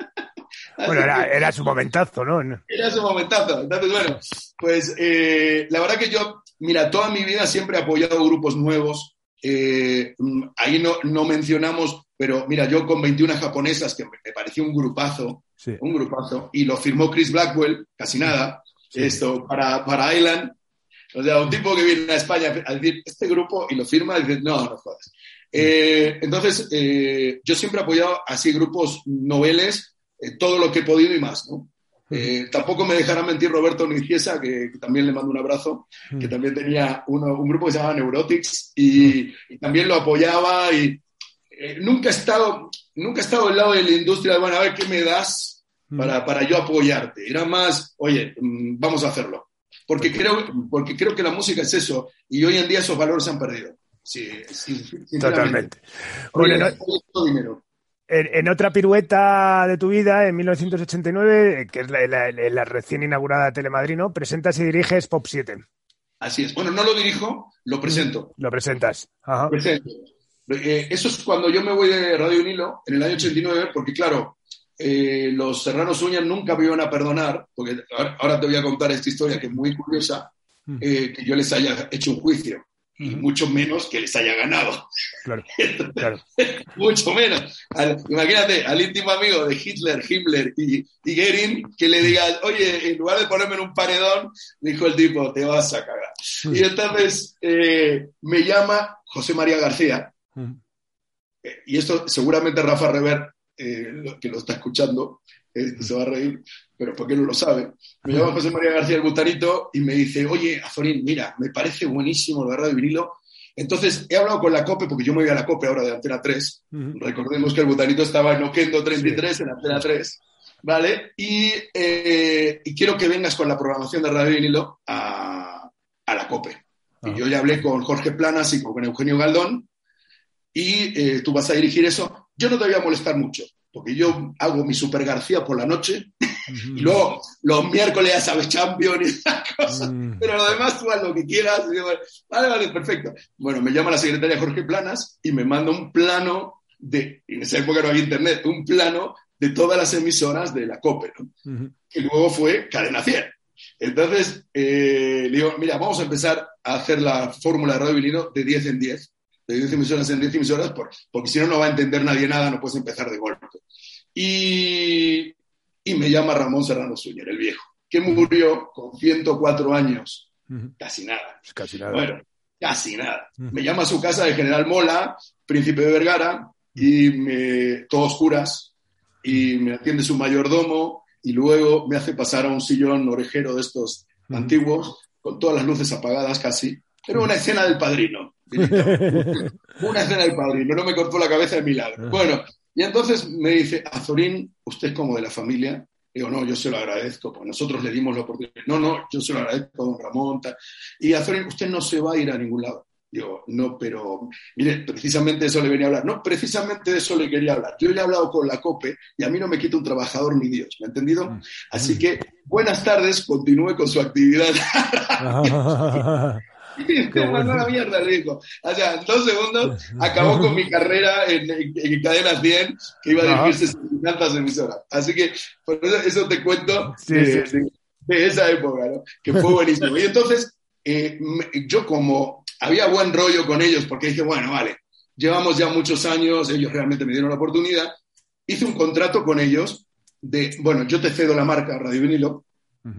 Bueno, era, era, su momentazo, ¿no? Era su momentazo. Entonces, bueno, pues eh, la verdad que yo, mira, toda mi vida siempre he apoyado grupos nuevos, eh, ahí no, no, mencionamos, pero mira, yo con 21 japonesas, que me pareció un grupazo, sí. un grupazo, y lo firmó Chris Blackwell, casi nada, sí. esto, para, para Island. O sea, un tipo que viene a España a decir este grupo y lo firma y dice, no, no jodas. Eh, entonces, eh, yo siempre he apoyado así grupos noveles, eh, todo lo que he podido y más, ¿no? Eh, tampoco me dejará mentir Roberto Niciesa, que, que, también le mando un abrazo, que también tenía uno, un grupo que se llamaba Neurotics y, y también lo apoyaba y eh, nunca he estado nunca he estado al lado de la industria de, bueno, a ver qué me das para, para yo apoyarte. Era más, oye, mm, vamos a hacerlo. Porque creo, porque creo que la música es eso y hoy en día esos valores se han perdido. Sí, sí, Totalmente. Bueno, no, dinero. En, en, otra pirueta de tu vida, en 1989, que es la, la, la recién inaugurada Telemadrid, ¿no? Presentas y diriges Pop 7. Así es. Bueno, no lo dirijo, lo presento. Lo presentas. Ajá. Presento. Eh, eso es cuando yo me voy de Radio Nilo, en el año 89, porque claro, eh, los Serranos Uñas nunca me iban a perdonar, porque ahora, ahora, te voy a contar esta historia que es muy curiosa, eh, que yo les haya hecho un juicio. y mucho menos que les haya ganado. Claro, claro. mucho menos. imagínate al íntimo amigo de Hitler, Himmler y, y Goering que le diga, oye, en lugar de ponerme en un paredón, dijo el tipo, te vas a cagar. Y entonces me llama José María García, eh, y esto seguramente Rafa Rever, eh, que lo está escuchando, se va a reír, pero porque no lo sabe. Me llama José María García el Butanito y me dice, oye, Azorín, mira, me parece buenísimo lo de Radio Vinilo. Entonces, he hablado con la COPE, porque yo me voy a la COPE ahora de Antena 3. Recordemos que el Butanito estaba en Oquendo 33, en Antena 3. ¿Vale? Eh, y, quiero que vengas con la programación de Radio Vinilo a, la COPE. Y yo ya hablé con Jorge Planas y con Eugenio Galdón. Y eh, tú vas a dirigir eso. Yo no te voy a molestar mucho porque yo hago mi Super García por la noche y luego los miércoles ya sabes Champions y esas cosas, pero lo demás tú haz lo que quieras. vale, vale, perfecto. Bueno, me llama la secretaria Jorge Planas y me manda un plano de, en esa época no había internet, un plano de todas las emisoras de la COPE, ¿no? que luego fue Cadena 100. Entonces, eh, le digo, mira, vamos a empezar a hacer la fórmula de Radio Vinilo de 10 en 10 de 10 emisoras en 10 emisoras, porque si no, no va a entender nadie nada, no puedes empezar de golpe. Y, y me llama Ramón Serrano Suñer, el viejo, que murió con 104 años. Casi nada. Casi nada. Bueno, casi nada. Me llama a su casa de General Mola, príncipe de Vergara, y me, todos curas, y me atiende su mayordomo, y luego me hace pasar a un sillón orejero de estos antiguos, con todas las luces apagadas casi. Era una escena del padrino. Una escena del padrino, no me cortó la cabeza de milagro. Ah. Bueno, y entonces me dice, Azorín, usted es como de la familia. Digo, no, yo se lo agradezco, porque nosotros le dimos la oportunidad. No, no, yo se lo agradezco a don Ramón. Y Azorín, usted no se va a ir a ningún lado. Digo, no, pero mire, precisamente de eso le venía a hablar. No, precisamente de eso le quería hablar. Yo ya he hablado con la COPE y a mí no me quita un trabajador ni Dios, ¿me ha entendido? Mm. Así que, buenas tardes, continúe con su actividad. una mierda, le dijo. O sea, en dos segundos acabó con mi carrera en, en, Cadena 100, que iba a dirigirse tantas emisoras. Así que, por eso, eso te cuento de, esa época, ¿no? Que fue buenísimo. Y entonces, eh, yo como había buen rollo con ellos, porque dije, bueno, vale, llevamos ya muchos años, ellos realmente me dieron la oportunidad, hice un contrato con ellos de, bueno, yo te cedo la marca Radio Vinilo,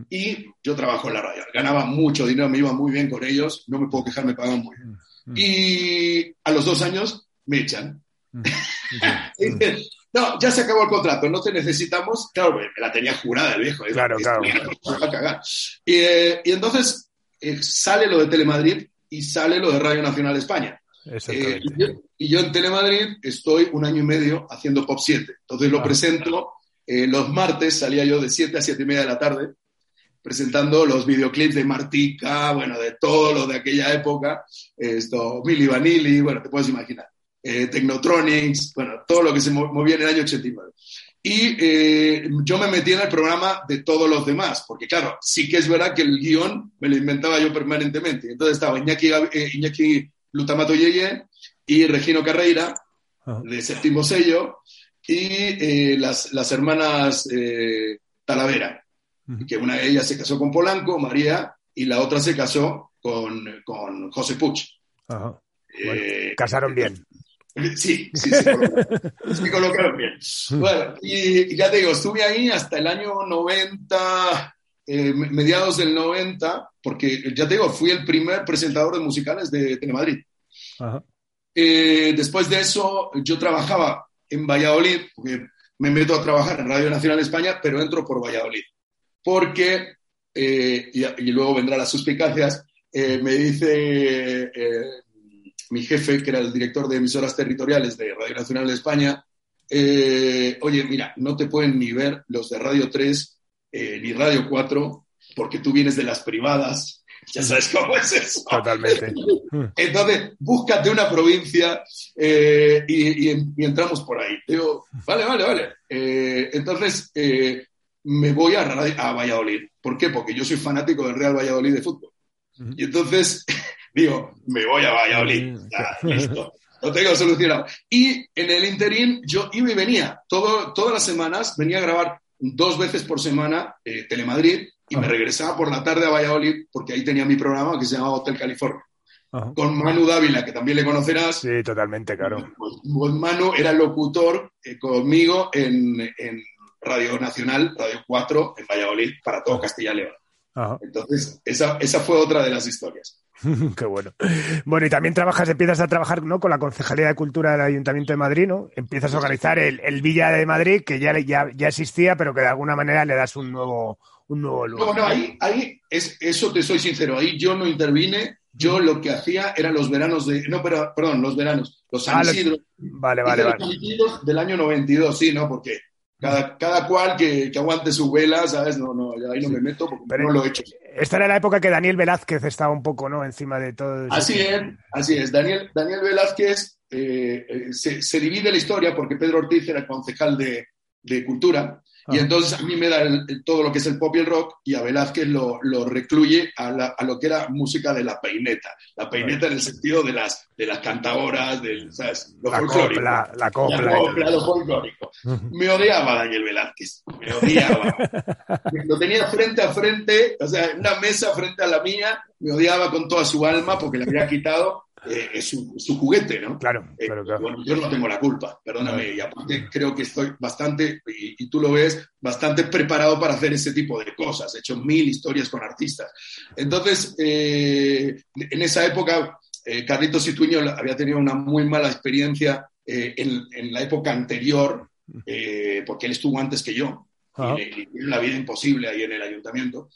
y yo trabajo en la radio. Ganaba mucho dinero, me iba muy bien con ellos, no me puedo quejar, me pagaban muy bien. Y a los dos años me echan. no, ya se acabó el contrato, no te necesitamos. Claro, me la tenía jurada el viejo. Claro, claro. Y, eh, y entonces eh, sale lo de Telemadrid y sale lo de Radio Nacional España. Eh, y, yo, y, yo, en Telemadrid estoy un año y medio haciendo Pop 7. Entonces lo ah. presento. los martes salía yo de 7 a 7 y media de la tarde presentando los videoclips de Martica, bueno, de todo lo de aquella época, esto, Milli Vanilli, bueno, te puedes imaginar, eh, Technotronics, bueno, todo lo que se movía en el año 89. Y eh, yo me metí en el programa de todos los demás, porque claro, sí que es verdad que el guion me lo inventaba yo permanentemente. Entonces estaba Iñaki, eh, Iñaki Lutamato Yeye y Regino Carreira, de séptimo sello, y las, las hermanas Talavera que una de ellas se casó con Polanco, María, y la otra se casó con, con José Puch. Eh, casaron bien. Sí, sí, se colocaron, bien. Bueno, y, ya te digo, estuve ahí hasta el año 90, eh, mediados del 90, porque ya te digo, fui el primer presentador de musicales de Telemadrid. Eh, después de eso, yo trabajaba en Valladolid, porque me meto a trabajar en Radio Nacional de España, pero entro por Valladolid porque, eh, y, luego vendrán las suspicacias, eh, me dice eh, mi jefe, que era el director de emisoras territoriales de Radio Nacional de España, oye, mira, no te pueden ni ver los de Radio 3 ni Radio 4 porque tú vienes de las privadas. Ya sabes cómo es eso. Totalmente. Entonces, búscate una provincia y, entramos por ahí. Digo, vale, vale, vale. entonces, me voy a, a, Valladolid. ¿Por qué? Porque yo soy fanático del Real Valladolid de fútbol. Y entonces digo, me voy a Valladolid. Ya, listo. Lo tengo solucionado. Y en el interín yo iba y venía. Todo, todas las semanas venía a grabar dos veces por semana eh, Telemadrid y me regresaba por la tarde a Valladolid porque ahí tenía mi programa que se llamaba Hotel California. con Manu Dávila, que también le conocerás. Sí, totalmente, claro. Pues Manu era locutor eh, conmigo en, en, Radio Nacional, Radio 4, en Valladolid, para todo Castilla y León. Entonces, esa, esa fue otra de las historias. Qué bueno. Bueno, y también trabajas, empiezas a trabajar ¿no? con la Concejalía de Cultura del Ayuntamiento de Madrid, ¿no? Empiezas a organizar el, el Villa de Madrid, que ya, ya, ya, existía, pero que de alguna manera le das un nuevo, un nuevo lugar. No, no, ahí, ahí es, eso te soy sincero, ahí yo no intervine, yo lo que hacía eran los veranos de, no, pero, perdón, los veranos, los San ah, Isidro. Vale, vale, vale. Los del año 92, sí, ¿no? Porque cada, cada cual que, que, aguante su vela, ¿sabes? No, no, ahí no me meto porque Pero no lo he hecho. Esta era la época que Daniel Velázquez estaba un poco, ¿no? Encima de todo. Eso. Así es, así es. Daniel, Daniel Velázquez eh, eh, se, se, divide la historia porque Pedro Ortiz era concejal de, de Cultura y entonces a mí me da todo lo que es el pop y el rock y a Velázquez lo, lo recluye a, la, a, lo que era música de la peineta. La peineta en el sentido de las, de las cantadoras, del, ¿sabes? Lo la folclórico. Copla, la copla. La copla, lo folclórico. Me odiaba Daniel Velázquez. Me odiaba. lo tenía frente a frente, o sea, una mesa frente a la mía, me odiaba con toda su alma porque le había quitado eh, es su, su, juguete, ¿no? Claro, eh, claro, claro. Bueno, yo no tengo la culpa, perdóname, y aparte creo que estoy bastante, y, y, tú lo ves, bastante preparado para hacer ese tipo de cosas. He hecho mil historias con artistas. Entonces, eh, en esa época, Carlitos Situño había tenido una muy mala experiencia en, en, la época anterior, porque él estuvo antes que yo, y, y, la vida imposible ahí en el ayuntamiento.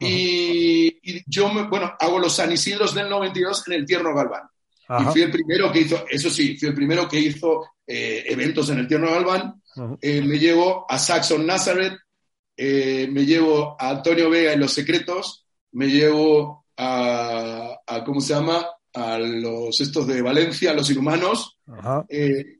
Y, y, yo, me, bueno, hago los San Isidros del 92 en el Tierno Galván. Ajá. Y fui el primero que hizo, eso sí, fui el primero que hizo eh, eventos en el Tierno Galván. Eh, me llevo a Saxon Nazareth, eh, me llevo a Antonio Vega en Los Secretos, me llevo a, a ¿cómo se llama? A los estos de Valencia, los inhumanos.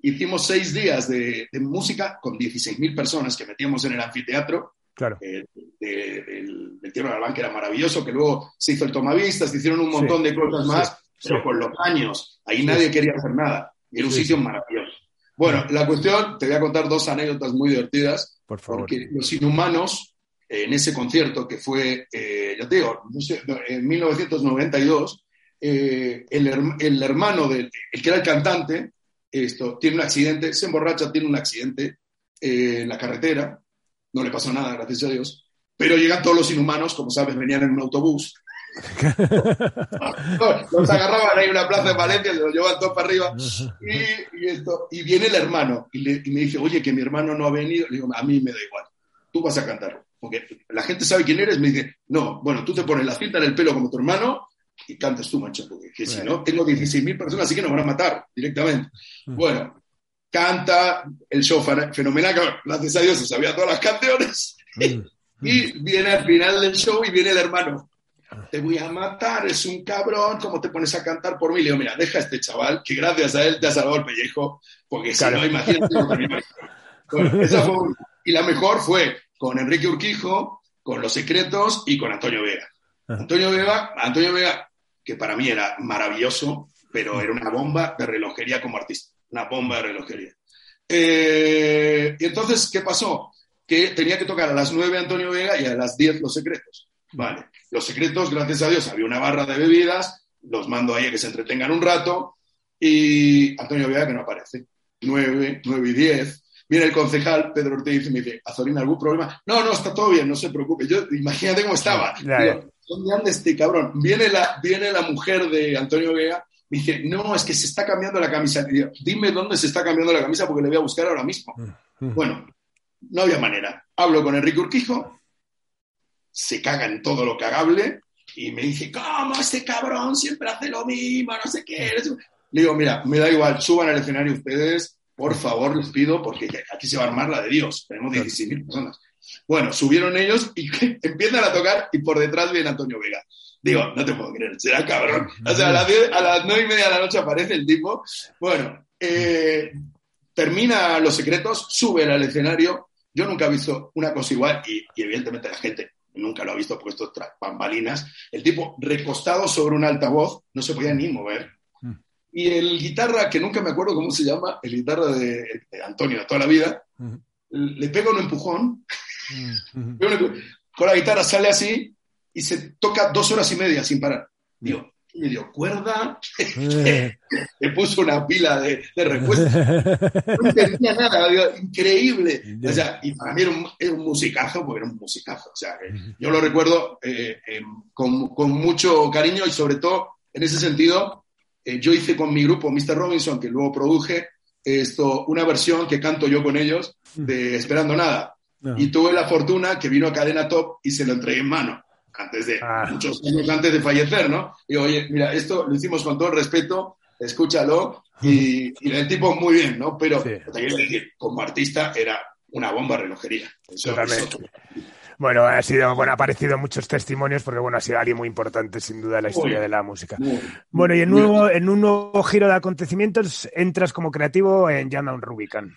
hicimos seis días de, de música con 16.000 personas que metíamos en el anfiteatro. Claro. Eh, de, del, del Tierra Galván, que era maravilloso, que luego se hizo el tomavistas, se hicieron un montón sí, de cosas más, sí, pero con los años, ahí nadie quería hacer nada. Y era un sitio maravilloso. Bueno, la cuestión, te voy a contar dos anécdotas muy divertidas. Por favor. Porque los inhumanos, eh, en ese concierto que fue, eh, ya te digo, no sé, en 1992, eh, el, el, hermano del el que era el cantante, esto, tiene un accidente, se emborracha, tiene un accidente en la carretera, no le pasó nada, gracias a Dios. Pero llegan todos los inhumanos, como sabes, venían en un autobús. los agarraban ahí en una plaza de Valencia, se los llevaban todos para arriba. Y, y, esto, y viene el hermano y, le, y, me dice, oye, que mi hermano no ha venido. Le digo, a mí me da igual, tú vas a cantar. Porque la gente sabe quién eres. Me dice, no, bueno, tú te pones la cinta en el pelo como tu hermano y cantas tú, macho. Porque que si no, tengo 16.000 personas, así que nos van a matar directamente. Bueno, canta, el show fenomenal, gracias a Dios se sabía todas las canciones. y viene al final del show y viene el hermano. Te voy a matar, es un cabrón, ¿cómo te pones a cantar por mí? Le digo, mira, deja a este chaval, que gracias a él te ha salvado el pellejo, porque claro. si no, imagínate. bueno, esa fue una. Y la mejor fue con Enrique Urquijo, con Los Secretos y con Antonio Vega. Antonio Vega, Antonio Vega, que para mí era maravilloso, pero era una bomba de relojería como artista una bomba de relojería. Eh, y entonces, ¿qué pasó? Que tenía que tocar a las 9 Antonio Vega y a las 10 Los Secretos. Vale, Los Secretos, gracias a Dios, había una barra de bebidas, los mando ahí a que se entretengan un rato y Antonio Vega que no aparece. 9, 9 y 10. Viene el concejal Pedro Ortiz y me dice, Azorina, ¿algún problema? No, no, está todo bien, no se preocupe. Yo, imagínate cómo estaba. Ya. ¿Dónde anda este cabrón? Viene la, viene la mujer de Antonio Vega me dije, no, es que se está cambiando la camisa. Dije, Dime dónde se está cambiando la camisa porque le voy a buscar ahora mismo. Mm, bueno, no había manera. Hablo con Enrique Urquijo, se caga en todo lo cagable y me dice, ¿cómo este cabrón siempre hace lo mismo? No sé qué. Le digo, mira, me da igual, suban al escenario ustedes, por favor, les pido, porque aquí se va a armar la de Dios. Tenemos 16.000 personas. Bueno, subieron ellos y empiezan a tocar y por detrás viene Antonio Vega. Digo, no te puedo creer, será cabrón. O sea, a las, diez, a las nueve y media de la noche aparece el tipo. Bueno, eh, termina Los Secretos, sube al escenario. Yo nunca he visto una cosa igual y, y evidentemente la gente nunca lo ha visto puesto tras bambalinas. El tipo recostado sobre un altavoz, no se podía ni mover. Y el guitarra, que nunca me acuerdo cómo se llama, el guitarra de, de Antonio de toda la vida, uh -huh. le pega un empujón. Uh -huh. con la guitarra sale así y se toca dos horas y media sin parar. Digo, me dio cuerda, me puso una pila de, de No entendía nada, increíble. O sea, y para mí era un, musicazo, porque era un musicazo. O sea, yo lo recuerdo eh, eh, con, con, mucho cariño y sobre todo, en ese sentido, eh, yo hice con mi grupo, Mr. Robinson, que luego produje, esto, una versión que canto yo con ellos de Esperando Nada. Y tuve la fortuna que vino a Cadena Top y se lo entregué en mano antes de, ah. muchos años antes de fallecer, ¿no? Y oye, mira, esto lo hicimos con todo el respeto, escúchalo, y, el tipo muy bien, ¿no? Pero te quiero decir, como artista era una bomba relojería. Bueno, ha sido, bueno, ha aparecido muchos testimonios porque bueno, ha sido alguien muy importante sin duda en la historia de la música. bueno, y en, nuevo, en un nuevo giro de acontecimientos entras como creativo en Jam Rubicon.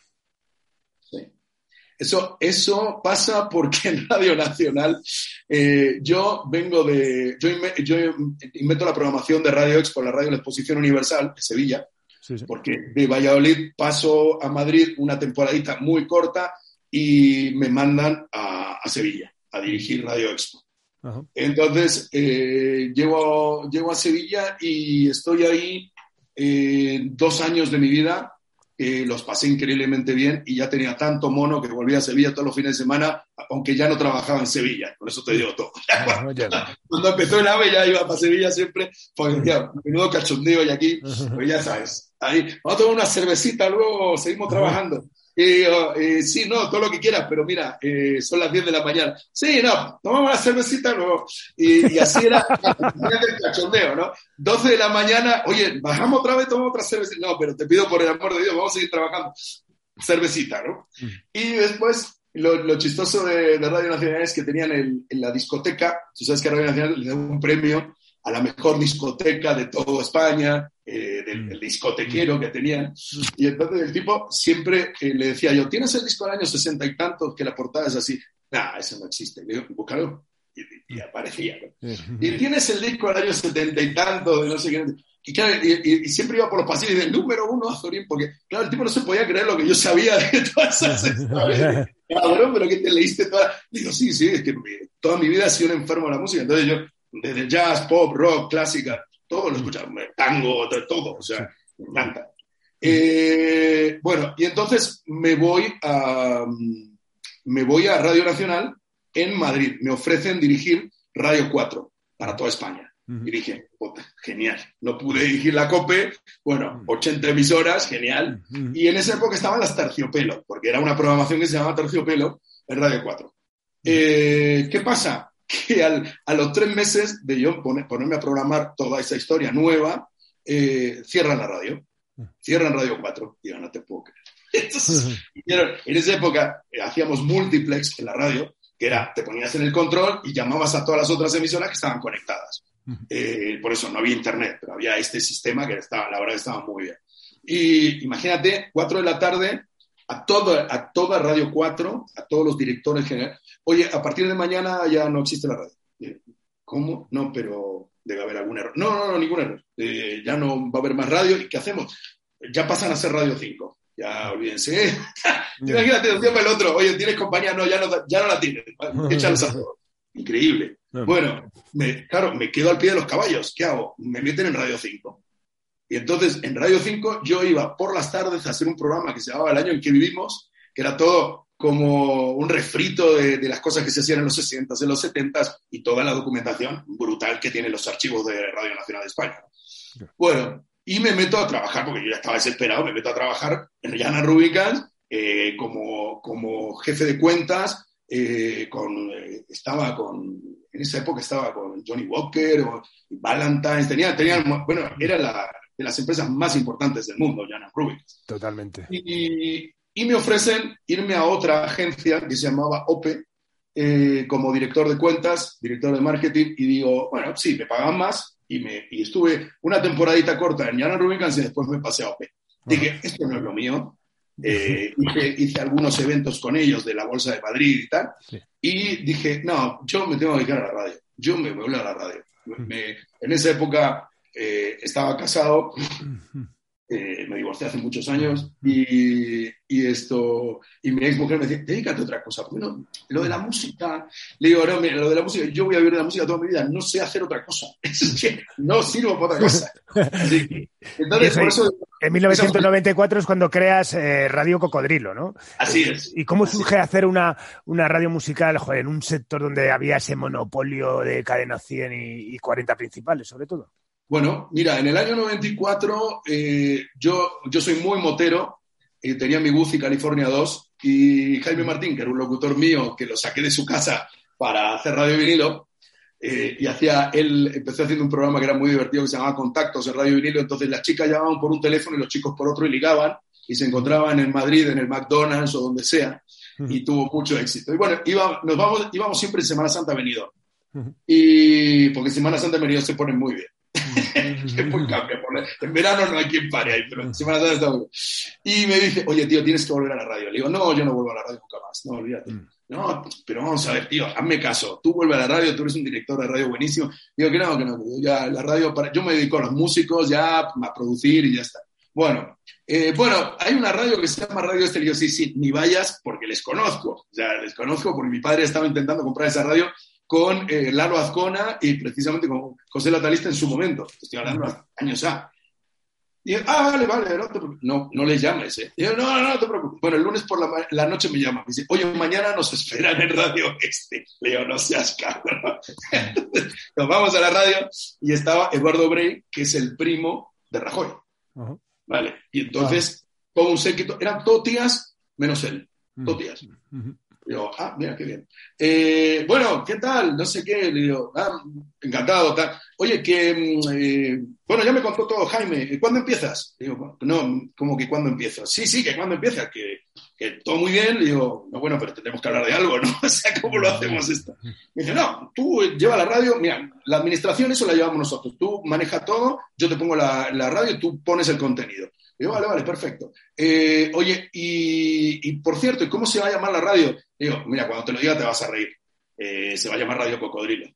Eso, eso pasa porque en Radio Nacional eh, yo vengo de. Yo, invento la programación de Radio Expo, la radio de la Exposición Universal de Sevilla, porque de Valladolid paso a Madrid una temporadita muy corta y me mandan a, Sevilla a dirigir Radio Expo. Entonces, eh, llego, llego, a Sevilla y estoy ahí eh, dos años de mi vida los pasé increíblemente bien y ya tenía tanto mono que volvía a Sevilla todos los fines de semana, aunque ya no trabajaba en Sevilla, por eso te digo todo. Ah, Cuando empezó el AVE ya iba para Sevilla siempre, porque decía, menudo cachondeo y aquí, pues ya sabes, ahí, vamos a tomar una cervecita, luego seguimos trabajando. Y, eh, sí, no, todo lo que quieras, pero mira, eh, son las 10 de la mañana. Sí, no, tomamos la cervecita luego. Y, así era el cachondeo, ¿no? 12 de la mañana, oye, bajamos otra vez, tomamos otra cervecita. No, pero te pido por el amor de Dios, vamos a seguir trabajando. Cervecita, ¿no? Y después, lo, chistoso de, Radio Nacional es que tenían en la discoteca, tú sabes que Radio Nacional le da un premio a la mejor discoteca de toda España, eh, del, mm. discotequero que tenían. Y entonces el tipo siempre eh, le decía yo, ¿tienes el disco del año sesenta y tantos que la portada es así? Nah, eso no existe. Le digo, búscalo. Y, aparecía. Y tienes el disco del año setenta y tantos, de no sé qué. Y, claro, y, siempre iba por los pasillos del número uno Azorín, porque, claro, el tipo no se podía creer lo que yo sabía de todas esas. Cabrón, pero que te leíste toda. Digo, sí, sí, es que toda mi vida he sido un enfermo de la música. Entonces yo, desde jazz, pop, rock, clásica, todo lo escuchamos, tango, todo, o sea, me encanta. Eh, bueno, y entonces me voy a me voy a Radio Nacional en Madrid. Me ofrecen dirigir Radio 4 para toda España. Y dije, genial. No pude dirigir la COPE, bueno, 80 emisoras, genial. Y en esa época estaban las Terciopelo, porque era una programación que se llamaba Terciopelo en Radio 4. Eh, ¿Qué pasa? Que a los tres meses de yo ponerme a programar toda esa historia nueva, eh, cierran la radio, cierran Radio 4. Y yo no te puedo creer. en esa época eh, hacíamos multiplex en la radio, que era, te ponías en el control y llamabas a todas las otras emisoras que estaban conectadas. Eh, por eso no había internet, pero había este sistema que estaba, la verdad estaba muy bien. Y imagínate, 4 de la tarde, a, todo, a toda Radio 4, a todos los directores generales, oye, a partir de mañana ya no existe la radio. ¿Cómo? No, pero debe haber algún error. No, no, no, ningún error. Eh, ya no va a haber más radio. ¿Y qué hacemos? Ya pasan a ser Radio 5. Ya olvídense. Imagínate un día para el otro. Oye, ¿tienes compañía? No, ya no, ya no la tienes. Échalos a todos. Increíble. Bueno, me, claro, me quedo al pie de los caballos. ¿Qué hago? Me meten en Radio 5. Y entonces en Radio 5 yo iba por las tardes a hacer un programa que se llamaba El año en que vivimos, que era todo como un refrito de, las cosas que se hacían en los 60 en los 70s y toda la documentación brutal que tienen los archivos de Radio Nacional de España. Bueno, y me meto a trabajar, porque yo ya estaba desesperado, me meto a trabajar en Llana Rubicas eh, como, como jefe de cuentas, eh, con, eh, estaba con, en esa época estaba con Johnny Walker o Valentine's, tenía, tenía, bueno, era la, de las empresas más importantes del mundo, Jana Rubix. Totalmente. Y, y, me ofrecen irme a otra agencia que se llamaba OPE eh, como director de cuentas, director de marketing, y digo, bueno, sí, me pagan más, y, me, y estuve una temporadita corta en Jana Rubicans y después me pasé a OPE. Dije, esto no es lo mío. Eh, hice, algunos eventos con ellos de la Bolsa de Madrid y tal, y dije, no, yo me tengo que dedicar a la radio, yo me vuelvo a la radio. en esa época eh, estaba casado, eh, me divorcié hace muchos años y, y, esto, y mi ex mujer me decía, dedícate a otra cosa. Bueno, lo de la música, le digo, no, mira, lo de la música, yo voy a vivir de la música toda mi vida, no sé hacer otra cosa. Es que no sirvo para otra cosa. entonces, por eso... En 1994 es cuando creas eh, Radio Cocodrilo, ¿no? Así es. ¿Y cómo surge hacer una, una radio musical joder, en un sector donde había ese monopolio de cadena 100 y, y 40 principales, sobre todo? Bueno, mira, en el año 94 eh, yo, yo soy muy motero, eh, tenía mi y California 2 y Jaime Martín, que era un locutor mío que lo saqué de su casa para hacer radio vinilo, eh, y hacía, él empezó haciendo un programa que era muy divertido que se llamaba Contactos en Radio Vinilo, entonces las chicas llamaban por un teléfono y los chicos por otro y ligaban y se encontraban en Madrid, en el McDonald's o donde sea, y tuvo mucho éxito. Y bueno, iba, nos vamos, íbamos siempre en Semana Santa venido, y porque Semana Santa venido se pone muy bien. En verano no hay quien pare ahí, pero en Semana Santa está muy Y me dice, oye, tío, tienes que volver a la radio. Le digo, no, yo no vuelvo a la radio nunca más. No, olvídate. Mm. No, pero vamos a ver, tío, hazme caso. Tú vuelves a la radio, tú eres un director de radio buenísimo. Digo que no, que no, ya la radio, para... yo me dedico a los músicos, ya a producir y ya está. Bueno, eh, bueno, hay una radio que se llama Radio Este. Le digo, sí, sí, ni vayas porque les conozco. O sea, les conozco porque mi padre estaba intentando comprar esa radio con eh, Lalo Azcona y precisamente con José Latalista en su momento. Estoy hablando de años A. Y ah, vale, vale, no, no, les llames, ¿eh? Y yo, no, no, no te preocupes. Bueno, el lunes por la, noche me llama. Me dice, oye, mañana nos esperan en Radio Este. Le digo, no seas cabrón. Entonces, nos vamos a la radio y estaba Eduardo Brey, que es el primo de Rajoy. Vale. Y entonces, todo un séquito, eran todos tías menos él. Todos tías. Digo, ah, mira, qué bien. Eh, bueno, ¿qué tal? No sé qué. Le digo, ah, encantado. Tal. Oye, que, mm, eh, bueno, ya me contó todo Jaime. ¿Cuándo empiezas? Digo, no, como que cuándo empiezo. Sí, sí, que cuándo empiezas, que, todo muy bien. Le digo, no, bueno, pero tenemos que hablar de algo, ¿no? o sea, ¿cómo lo hacemos esto? Me dice, no, tú lleva la radio, mira, la administración eso la llevamos nosotros. Tú manejas todo, yo te pongo la, la radio tú pones el contenido. Digo, vale, vale, perfecto. Eh, oye, y, por cierto, ¿y cómo se va a llamar la radio? Digo, mira, cuando te lo diga te vas a reír. Eh, se va a llamar Radio Cocodrilo.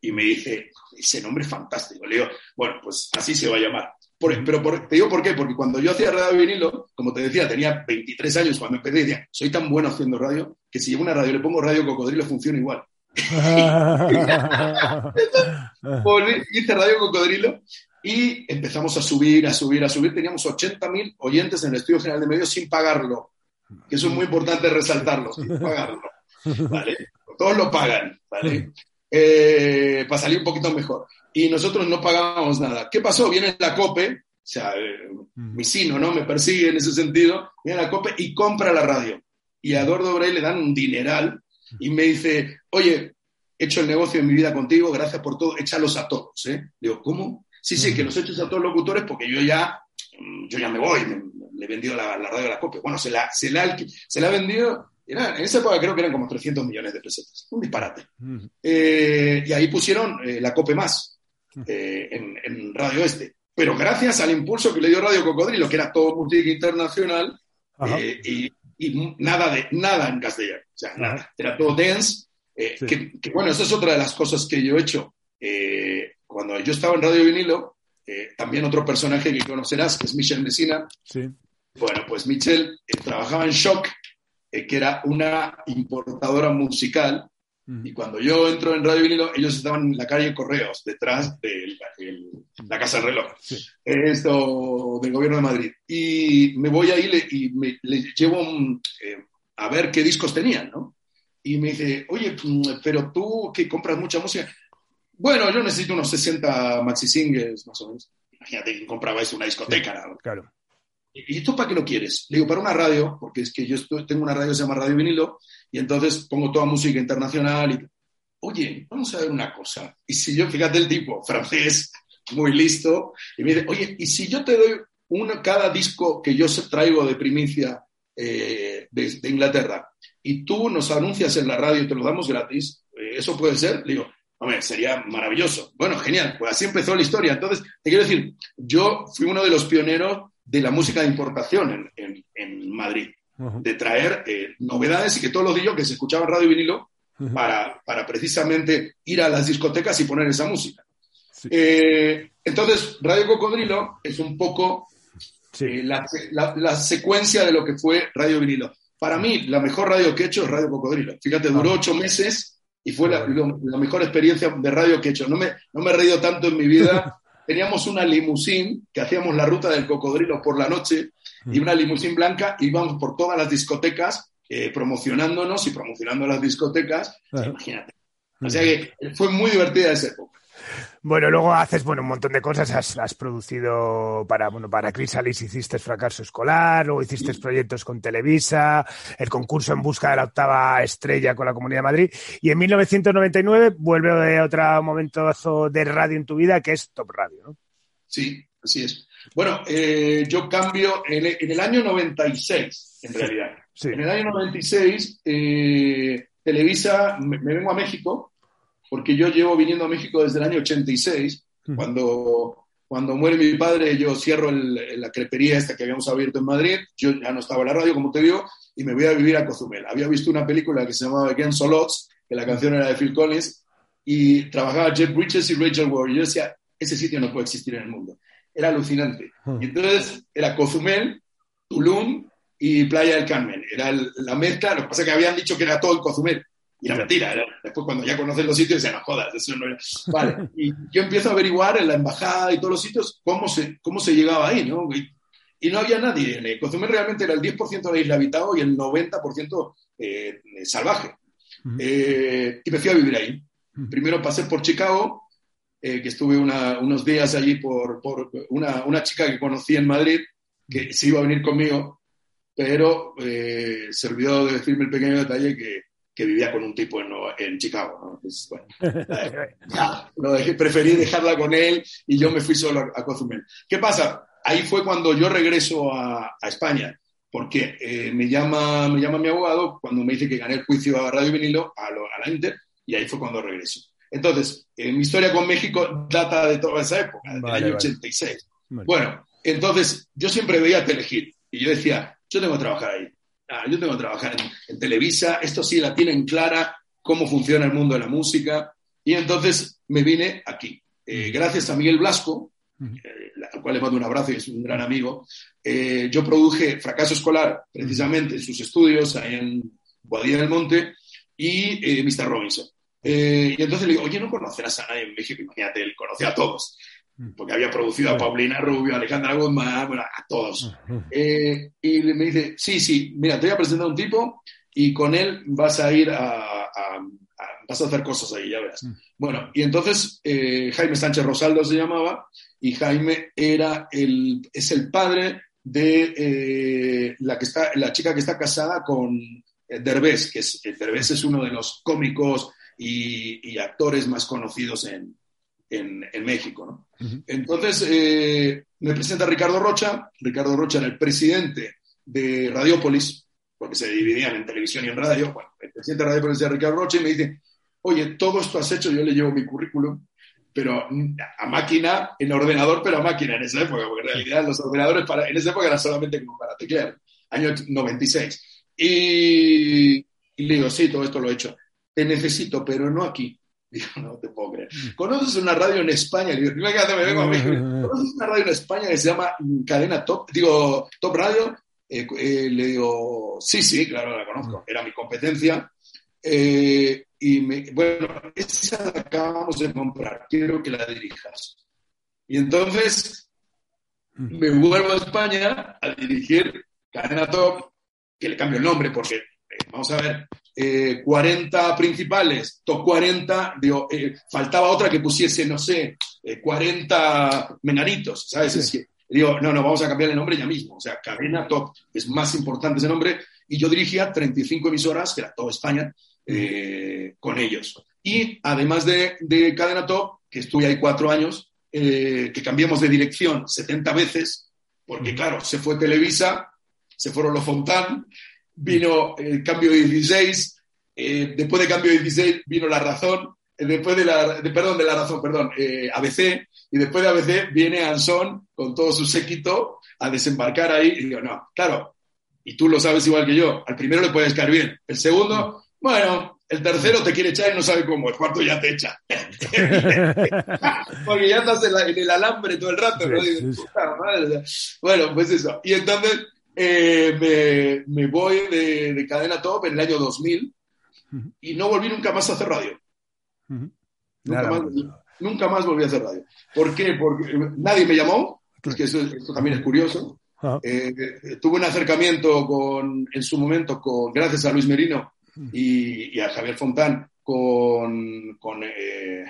Y me dice, ese nombre es fantástico. Le digo, bueno, pues así se va a llamar. Pero te digo por qué, porque cuando yo hacía radio vinilo, como te decía, tenía 23 años cuando empecé, decía, soy tan bueno haciendo radio que si llevo una radio y le pongo Radio Cocodrilo funciona igual. hice Radio Cocodrilo y empezamos a subir, a subir, a subir. Teníamos 80.000 oyentes en el Estudio General de Medios sin pagarlo. Que eso es muy importante resaltarlo, sin pagarlo. ¿vale? Todos lo pagan, ¿vale? Eh, para salir un poquito mejor. Y nosotros no pagábamos nada. ¿Qué pasó? Viene la COPE, o sea, eh, mi sino, ¿no? Me persigue en ese sentido. Viene la COPE y compra la radio. Y a Eduardo Bray le dan un dineral y me dice, oye, he hecho el negocio de mi vida contigo, gracias por todo, échalos a todos. ¿eh? Digo, ¿cómo? Sí, sí, que los hecho a todos los locutores porque yo ya, mm, yo ya me voy, le he vendido la, radio de la copia. Bueno, se la, se la, se la ha vendido, era, en esa época creo que eran como 300 millones de pesetas, un disparate. Eh, y ahí pusieron eh, la COPE más eh, en, Radio Este. Pero gracias al impulso que le dio Radio Cocodrilo, que era todo música internacional, y, nada, de, nada en castellano, o sea, nada, era todo dance. que, bueno, esa es otra de las cosas que yo he hecho cuando yo estaba en Radio Vinilo, eh, también otro personaje que conocerás, que es Michelle Messina. Sí. Bueno, pues Michelle eh, trabajaba en Shock, eh, que era una importadora musical. Y cuando yo entro en Radio Vinilo, ellos estaban en la calle Correos, detrás de la Casa del Reloj. Esto del gobierno de Madrid. Y me voy ahí y me, le llevo a ver qué discos tenían, ¿no? Y me dice, oye, pero tú que compras mucha música, bueno, yo necesito unos 60 maxi singles, más o menos. Imagínate que comprabais una discoteca. ¿no? Claro. ¿Y esto para qué lo quieres? Le digo, para una radio, porque es que yo tengo una radio que se llama Radio Vinilo, y entonces pongo toda música internacional. Y, oye, vamos a ver una cosa. Y si yo, fíjate el tipo, francés, muy listo, y me dice, oye, ¿y si yo te doy uno, cada disco que yo traigo de primicia eh, de, Inglaterra, y tú nos anuncias en la radio y te lo damos gratis, eh, ¿eso puede ser? Le digo, Hombre, sería maravilloso. Bueno, genial. Pues así empezó la historia. Entonces, te quiero decir, yo fui uno de los pioneros de la música de importación en, Madrid, de traer eh, novedades y que todos los días que se escuchaban radio y vinilo para, para, precisamente ir a las discotecas y poner esa música. Eh, entonces, Radio Cocodrilo es un poco eh, la, secuencia de lo que fue Radio Vinilo. Para mí, la mejor radio que he hecho es Radio Cocodrilo. Fíjate, duró ocho meses y fue la, mejor experiencia de radio que he hecho. No me, no me he reído tanto en mi vida. Teníamos una limusín que hacíamos la ruta del cocodrilo por la noche y una limusín blanca, íbamos por todas las discotecas eh, promocionándonos y promocionando las discotecas. Imagínate. O sea que fue muy divertida esa época. Bueno, luego haces bueno, un montón de cosas. Has, producido para, bueno, para hiciste Fracaso Escolar, luego hiciste proyectos con Televisa, el concurso en busca de la octava estrella con la Comunidad de Madrid. Y en 1999 vuelve otro momento de radio en tu vida que es Top Radio, ¿no? Sí, así es. Bueno, eh, yo cambio en, el año 96, en realidad. En el año 96, eh, Televisa, me, vengo a México, porque yo llevo viniendo a México desde el año 86, cuando, cuando muere mi padre, yo cierro la crepería esta que habíamos abierto en Madrid, yo ya no estaba en la radio, como te digo, y me voy a vivir a Cozumel. Había visto una película que se llamaba Against Solots, que la canción era de Phil Collins, y trabajaba Jeff Bridges y Rachel Ward. Y yo decía, ese sitio no puede existir en el mundo. Era alucinante. Y entonces era Cozumel, Tulum y Playa del Carmen. Era la mezcla, lo que pasa es que habían dicho que era todo en Cozumel. Y era mentira. después, cuando ya conoces los sitios, dicen, no jodas, eso no era. Vale. Y yo empiezo a averiguar en la embajada y todos los sitios cómo se, cómo se llegaba ahí, ¿no? Y, no había nadie. Cozumel realmente era el 10% de la isla habitado y el 90% eh, salvaje. Eh, y me fui a vivir ahí. Primero pasé por Chicago, eh, que estuve unos días allí por, por una, una, chica que conocí en Madrid, que se iba a venir conmigo, pero eh, se olvidó de decirme el pequeño detalle que, que vivía con un tipo en, en Chicago. bueno, eh, preferí dejarla con él y yo me fui solo a, Cozumel. ¿Qué pasa? Ahí fue cuando yo regreso a, a España, porque eh, me, llama, me llama mi abogado cuando me dice que gané el juicio a Radio Vinilo, a, a la Inter, y ahí fue cuando regreso. Entonces, mi historia con México data de toda esa época, del año 86. Bueno, entonces yo siempre veía Telehit y yo decía, yo tengo que trabajar ahí. Ah, yo tengo que trabajar en, Televisa. Esto sí la tienen clara, cómo funciona el mundo de la música. Y entonces me vine aquí. Eh, gracias a Miguel Blasco, eh, al cual le mando un abrazo y es un gran amigo, eh, yo produje Fracaso Escolar, precisamente, en sus estudios ahí en Guadilla del Monte, y Mr. Robinson. y entonces le digo, oye, ¿no conocerás a nadie en México? Imagínate, él conoce a todos. Mm. porque había producido a Paulina Rubio, a Alejandra Guzmán, bueno, a todos. Eh, y me dice, sí, sí, mira, te voy a presentar a un tipo y con él vas a ir a, vas a hacer cosas ahí, ya verás. Mm. Bueno, y entonces eh, Jaime Sánchez Rosaldo se llamaba y Jaime era el, es el padre de eh, la, que está, la chica que está casada con Derbez, que es, Derbez es uno de los cómicos y actores más conocidos en, en, México. ¿no? Entonces, eh, me presenta Ricardo Rocha. Ricardo Rocha era el presidente de Radiopolis, porque se dividían en televisión y en radio. Bueno, el presidente de Radiopolis era Ricardo Rocha y me dice, oye, todo esto has hecho, yo le llevo mi currículum, pero a máquina, en ordenador, pero a máquina en esa época, porque en realidad los ordenadores para, en esa época eran solamente como para teclear, año 96. Y, y le digo, sí, todo esto lo he hecho. Te necesito, pero no aquí. Digo, no te puedo creer. Mm. ¿Conoces una radio en España? Digo, me vengo a México. ¿Conoces una radio en España que se llama Cadena Top? Digo, Top Radio. Eh, eh, le digo, sí, sí, claro, la conozco. Era mi competencia. Eh, y me, bueno, esa la acabamos de comprar. Quiero que la dirijas. Y entonces mm. me vuelvo a España a dirigir Cadena Top, que le cambio el nombre porque, vamos a ver, 40 eh, principales, top 40, digo, eh, faltaba otra que pusiese, no sé, 40 eh, menaritos, ¿sabes? digo, no, no, vamos a cambiar el nombre ya mismo, o sea, Cadena Top, es más importante ese nombre, y yo dirigía 35 emisoras, que era toda España, con ellos. Y además de, de, Cadena Top, que estuve ahí cuatro años, que cambiamos de dirección 70 veces, porque claro, se fue Televisa, se fueron los Fontán, vino el cambio de 16, eh, después del cambio de 16 vino la razón, eh, después de la, perdón, de la razón, perdón, eh, ABC, y después de ABC viene Anson con todo su séquito a desembarcar ahí, y digo, no, claro, y tú lo sabes igual que yo, al primero le puedes caer bien, el segundo, bueno, El tercero te quiere echar y no sabe cómo. El cuarto ya te echa. Porque ya estás en, el alambre todo el rato. Bueno, pues eso. Y entonces eh, me, voy de, cadena top en el año 2000 y no volví nunca más a hacer radio. nunca, más, volví a hacer radio. ¿Por qué? Porque nadie me llamó. Es que eso, esto también es curioso. Eh, tuve un acercamiento con, en su momento con, gracias a Luis Merino y, a Javier Fontán con, con, eh,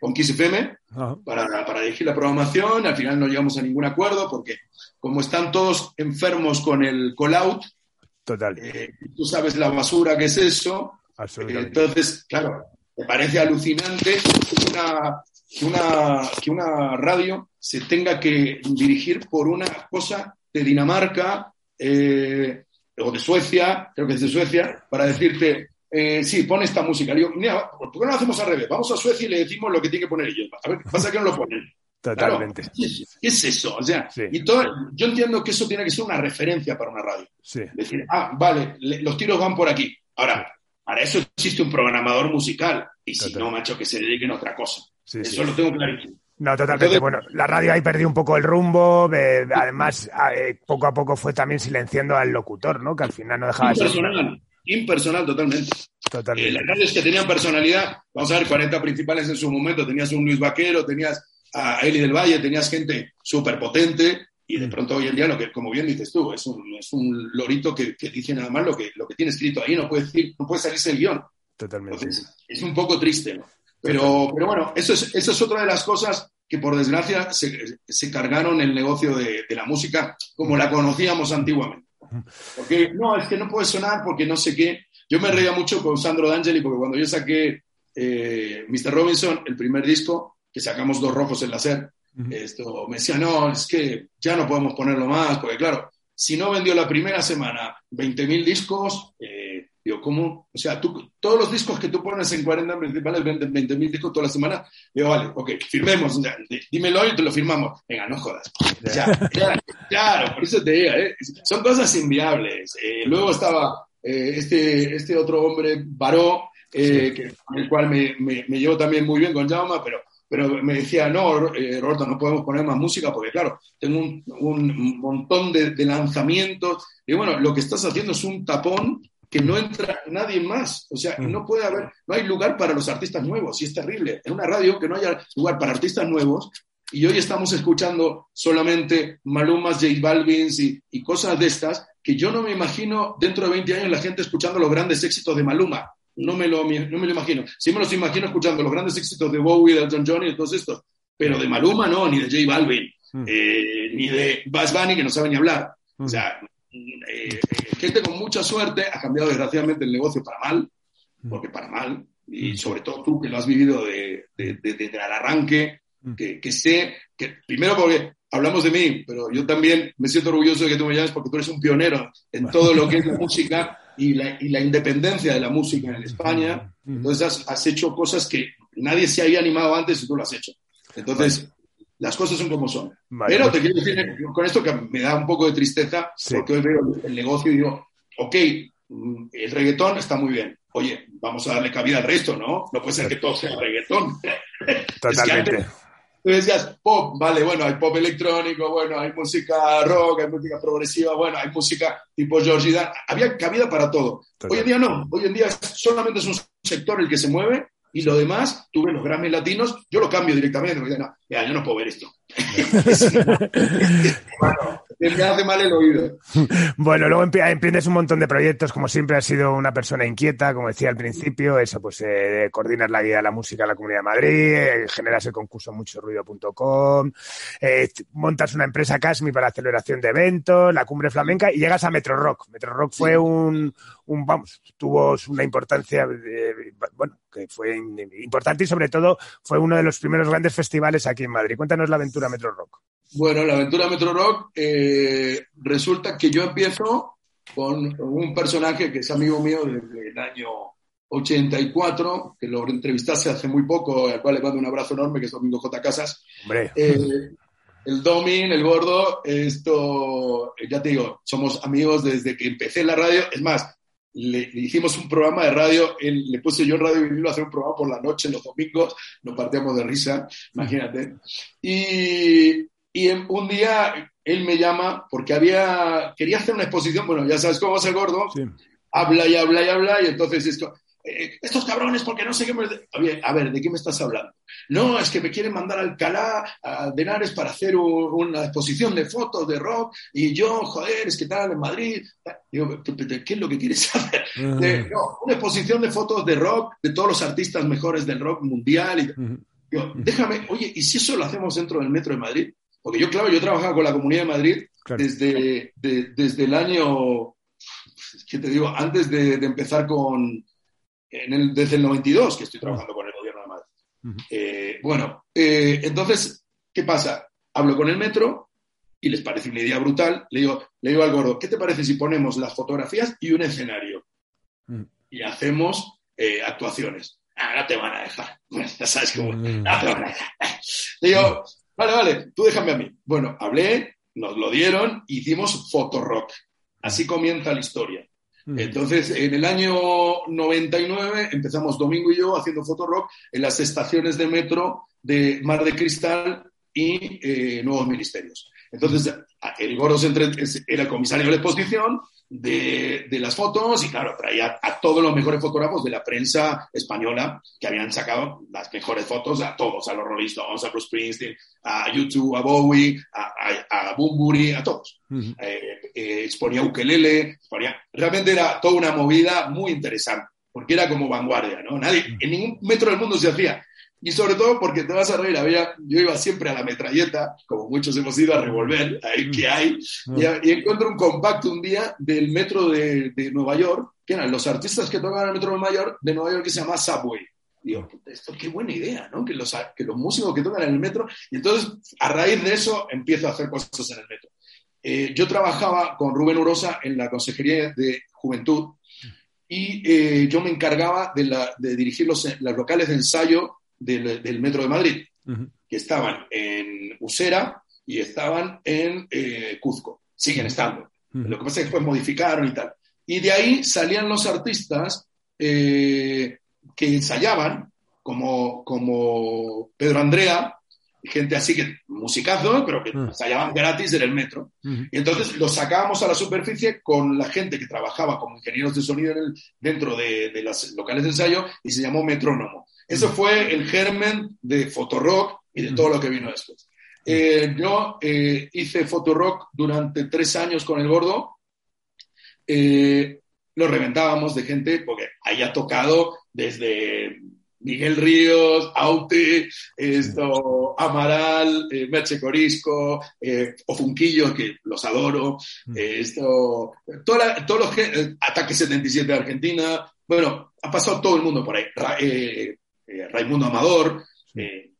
con Kiss FM para, para, dirigir la programación. Al final no llegamos a ningún acuerdo porque como están todos enfermos con el call-out, Total. Eh, tú sabes la basura que es eso. entonces, claro, me parece alucinante una, una, que una radio se tenga que dirigir por una cosa de Dinamarca eh, o de Suecia, creo que es de Suecia, para decirte, eh, sí, pon esta música. Le digo, mira, ¿por qué no lo hacemos al revés? Vamos a Suecia y le decimos lo que tiene que poner ellos. A ver, pasa que no lo ponen. Totalmente. ¿qué, es, eso? O sea, y todo, yo entiendo que eso tiene que ser una referencia para una radio. Sí. Decir, ah, vale, los tiros van por aquí. Ahora, para eso existe un programador musical. Y si no, macho, que se dediquen a otra cosa. eso lo tengo clarísimo. No, totalmente. bueno, la radio ahí perdió un poco el rumbo. además, eh, poco a poco fue también silenciando al locutor, ¿no? Que al final no dejaba de ser. Impersonal, impersonal totalmente. Totalmente. Eh, las radios que tenían personalidad, vamos a ver, 40 principales en su momento, tenías un Luis Vaquero, tenías a Eli del Valle, tenías gente súper potente. Y de mm. pronto hoy en día, lo que, como bien dices tú, es un, es un lorito que, que, dice nada más lo que, lo que tiene escrito ahí, no puede, decir, no puede salirse el guion. Totalmente. es un poco triste, ¿no? Pero, pero bueno, eso es, eso es otra de las cosas que por desgracia se, se cargaron el negocio de, de, la música como la conocíamos antiguamente. Porque no, es que no puede sonar porque no sé qué. Yo me reía mucho con Sandro D'Angeli porque cuando yo saqué eh, Mr. Robinson, el primer disco, que sacamos dos rojos en la SER, esto, me decía, no, es que ya no podemos ponerlo más, porque claro, si no vendió la primera semana 20.000 discos, eh, Digo, ¿cómo? O sea, tú, todos los discos que tú pones en 40 principales venden 20 mil discos toda la semana. Digo, vale, ok, firmemos, dímelo y te lo firmamos. Venga, no jodas. claro, por eso te digo, ¿eh? son cosas inviables. Eh, luego estaba eh, este, este otro hombre, Baró, que, con el cual me, me, me, llevo también muy bien con Jauma, pero, pero me decía, no, Roberto, no podemos poner más música porque, claro, tengo un, un montón de, de lanzamientos. Y bueno, lo que estás haciendo es un tapón que no entra nadie más. O sea, no puede haber, no hay lugar para los artistas nuevos, y es terrible. En una radio que no haya lugar para artistas nuevos, y hoy estamos escuchando solamente Malumas, J Balvin y, y, cosas de estas, que yo no me imagino dentro de 20 años la gente escuchando los grandes éxitos de Maluma. No me lo, no me lo imagino. Sí me los imagino escuchando los grandes éxitos de Bowie, de Elton John y de todos estos. Pero de Maluma no, ni de J Balvin, eh, ni de Buzz Bunny, que no sabe ni hablar. O sea, eh, gente con mucha suerte ha cambiado desgraciadamente el negocio para mal, mm. porque para mal, y mm. sobre todo tú que lo has vivido desde de, de, arranque, mm. que, que, sé que, primero porque hablamos de mí, pero yo también me siento orgulloso de que tú me llames porque tú eres un pionero en todo lo que es la música y la, y la independencia de la música en España. Entonces has, has, hecho cosas que nadie se había animado antes y tú lo has hecho. Entonces, las cosas son como son. Pero te quiero decir con esto que me da un poco de tristeza, porque hoy veo el negocio y digo, ok, mm, el reggaetón está muy bien. Oye, vamos a darle cabida al resto, ¿no? No puede ser que todo sea reggaetón. Totalmente. tú decías, pop, vale, bueno, hay pop electrónico, bueno, hay música rock, hay música progresiva, bueno, hay música tipo George Dan. Había cabida para todo. Hoy en día no. Hoy en día solamente es un sector el que se mueve y lo demás, tú ves los Grammy latinos, yo lo cambio directamente, no, ya, yo no puedo ver esto. Bueno, me hace mal el oído. Bueno, luego emprendes un montón de proyectos, como siempre has sido una persona inquieta, como decía al principio, eso pues eh, coordinas la guía de la música en la Comunidad de Madrid, eh, generas el concurso muchoruido.com, eh, montas una empresa Casmi para aceleración de eventos, la cumbre flamenca y llegas a Metro Rock. Metro Rock fue un, un, vamos, tuvo una importancia, bueno, que fue importante y sobre todo fue uno de los primeros grandes festivales aquí en Madrid. Cuéntanos la aventura Metro Rock. Bueno, la aventura Metro Rock eh, resulta que yo empiezo con un personaje que es amigo mío desde el año 84, que lo entrevistaste hace muy poco, al cual le mando un abrazo enorme, que es Domingo J. Casas. Hombre. Eh, el Domin, el gordo, esto, ya te digo, somos amigos desde que empecé la radio. Es más, le, hicimos un programa de radio, él, le puse yo en Radio Vinilo a hacer un programa por la noche, los domingos, nos partíamos de risa, imagínate. Y, y un día él me llama porque había, quería hacer una exposición, bueno, ya sabes cómo es el gordo, habla y habla y habla, y entonces esto, eh, estos cabrones, porque no sé qué me... A ver, ¿de qué me estás hablando? No, es que me quieren mandar a Alcalá, a Denares, para hacer una exposición de fotos de rock, y yo, joder, es que tal, en Madrid. Digo, ¿qué es lo que quieres saber? no, una exposición de fotos de rock, de todos los artistas mejores del rock mundial. Y, digo, déjame, oye, ¿y si eso lo hacemos dentro del Metro de Madrid? Porque yo, claro, yo trabajaba con la Comunidad de Madrid desde, desde el año, ¿qué te digo? Antes de empezar con desde el 92 que estoy trabajando con el gobierno de Madrid. Eh, bueno, eh, entonces, ¿qué pasa? Hablo con el metro y les parece una idea brutal. Le digo, le digo al gordo, ¿qué te parece si ponemos las fotografías y un escenario? Y hacemos eh, actuaciones. Ah, no te van a dejar. ya sabes cómo. No te van a dejar. Le digo, vale, vale, tú déjame a mí. Bueno, hablé, nos lo dieron, hicimos fotorock. Así comienza la historia. Entonces, en el año 99 empezamos Domingo y yo haciendo fotorock en las estaciones de metro de Mar de Cristal y eh, Nuevos Ministerios. Entonces, el Goros era el comisario de la exposición de, las fotos y claro, traía a todos los mejores fotógrafos de la prensa española que habían sacado las mejores fotos a todos, a los Rolling Stones, a Bruce Springsteen, a YouTube, a Bowie, a, a, a a todos. Eh, eh, exponía ukelele, exponía... Realmente era toda una movida muy interesante, porque era como vanguardia, ¿no? Nadie, en ningún metro del mundo se hacía. Y sobre todo porque te vas a reír, había, yo iba siempre a la metralleta, como muchos hemos ido a revolver, ahí que hay, y, encuentro un compacto un día del metro de, Nueva York, que eran los artistas que tocaban el metro de Nueva York, de Nueva York que se llama Subway. Digo, esto qué buena idea, ¿no? Que los, que los músicos que tocan en el metro, y entonces a raíz de eso empiezo a hacer cosas en el metro. Eh, yo trabajaba con Rubén Urosa en la Consejería de Juventud y eh, yo me encargaba de, la, de dirigir los, los locales de ensayo del, Metro de Madrid, que estaban en Usera y estaban en eh, Cuzco. Siguen estando. Lo que pasa es que después modificaron y tal. Y de ahí salían los artistas eh, que ensayaban, como, como Pedro Andrea, gente así que musicazo, pero que ensayaban gratis en el metro. Y entonces los sacábamos a la superficie con la gente que trabajaba como ingenieros de sonido dentro de, de los locales de ensayo y se llamó metrónomo. Eso fue el germen de Fotorock y de todo lo que vino después. Eh, yo eh, hice Fotorock durante tres años con el gordo. Eh, lo reventábamos de gente porque haya tocado desde Miguel Ríos, Aute, esto, Amaral, Merche Corisco, Ofunquillo, que los adoro, esto, todos los Ataque 77 de Argentina, bueno, ha pasado todo el mundo por ahí. Eh, Raimundo Amador, eh,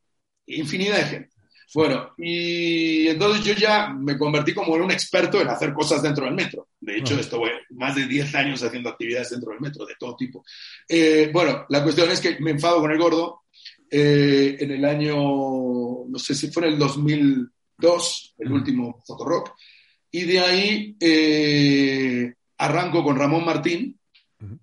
infinidad de gente. Bueno, y entonces yo ya me convertí como en un experto en hacer cosas dentro del metro. De hecho, estuve más de 10 años haciendo actividades dentro del metro, de todo tipo. Eh, bueno, la cuestión es que me enfado con el gordo. en el año, no sé si fue en el 2002, el último Fotorock. Y de ahí arranco con Ramón Martín,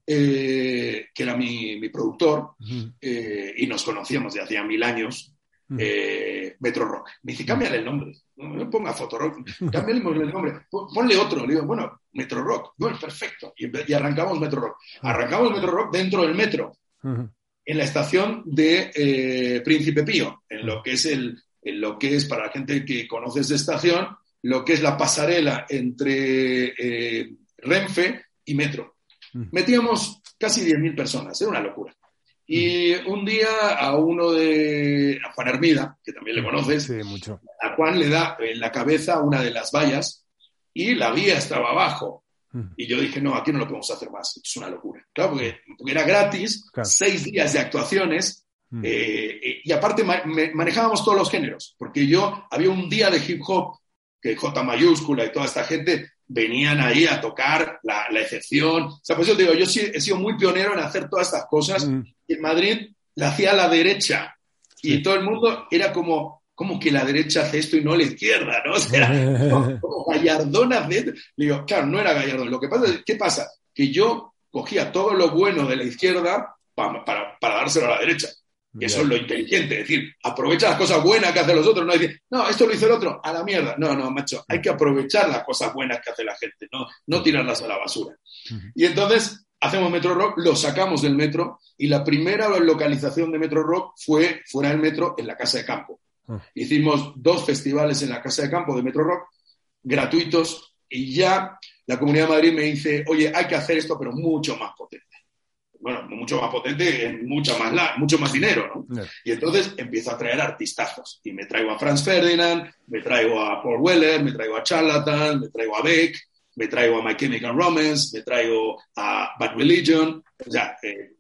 eh, que era mi, productor, eh, y nos conocíamos de hacía mil años, eh, Metro Rock. Me dice, cámbiale el nombre, no ponga Fotorock, cámbiale el nombre, ponle otro. Le digo, bueno, Metro Rock, bueno, perfecto. Y, arrancamos Metro Rock. Arrancamos Metro Rock dentro del metro, en la estación de Príncipe Pío, en lo que es el, en lo que es para la gente que conoce esta estación, lo que es la pasarela entre Renfe y Metro. Metíamos casi 10.000 personas, era una locura. Y un día a uno de a Juan Hermida, que también le conoces, a Juan le da en la cabeza una de las vallas y la vía estaba abajo. Y yo dije, no, aquí no lo podemos hacer más, es una locura. Claro, porque, era gratis, seis días de actuaciones, eh, eh, y aparte manejábamos todos los géneros, porque yo había un día de hip hop, que J mayúscula y toda esta gente venían ahí a tocar la, la excepción. O sea, pues yo digo, yo sí, he sido muy pionero en hacer todas estas cosas. Mm. Y en Madrid la hacía a la derecha. Y todo el mundo era como, como que la derecha hace esto y no la izquierda, ¿no? O sea, como Gallardón hace Le digo, claro, no era Gallardón. Lo que pasa es, ¿qué pasa? Que yo cogía todo lo bueno de la izquierda para, para, para dárselo a la derecha. Y eso es lo inteligente, es decir, aprovecha las cosas buenas que hacen los otros, no decir, no, esto lo hizo el otro, a la mierda. No, no, macho, hay que aprovechar las cosas buenas que hace la gente, no, no tirarlas a la basura. Y entonces hacemos Metro Rock, lo sacamos del metro y la primera localización de Metro Rock fue fuera del metro en la Casa de Campo. Hicimos dos festivales en la Casa de Campo de Metro Rock, gratuitos, y ya la Comunidad de Madrid me dice, oye, hay que hacer esto, pero mucho más potente bueno, mucho más potente, mucho más, mucho más dinero, ¿no? Y entonces empiezo a traer artistazos. Y me traigo a Franz Ferdinand, me traigo a Paul Weller, me traigo a Charlatan, me traigo a Beck, me traigo a My Chemical Romance, me traigo a Bad Religion, o sea, eh,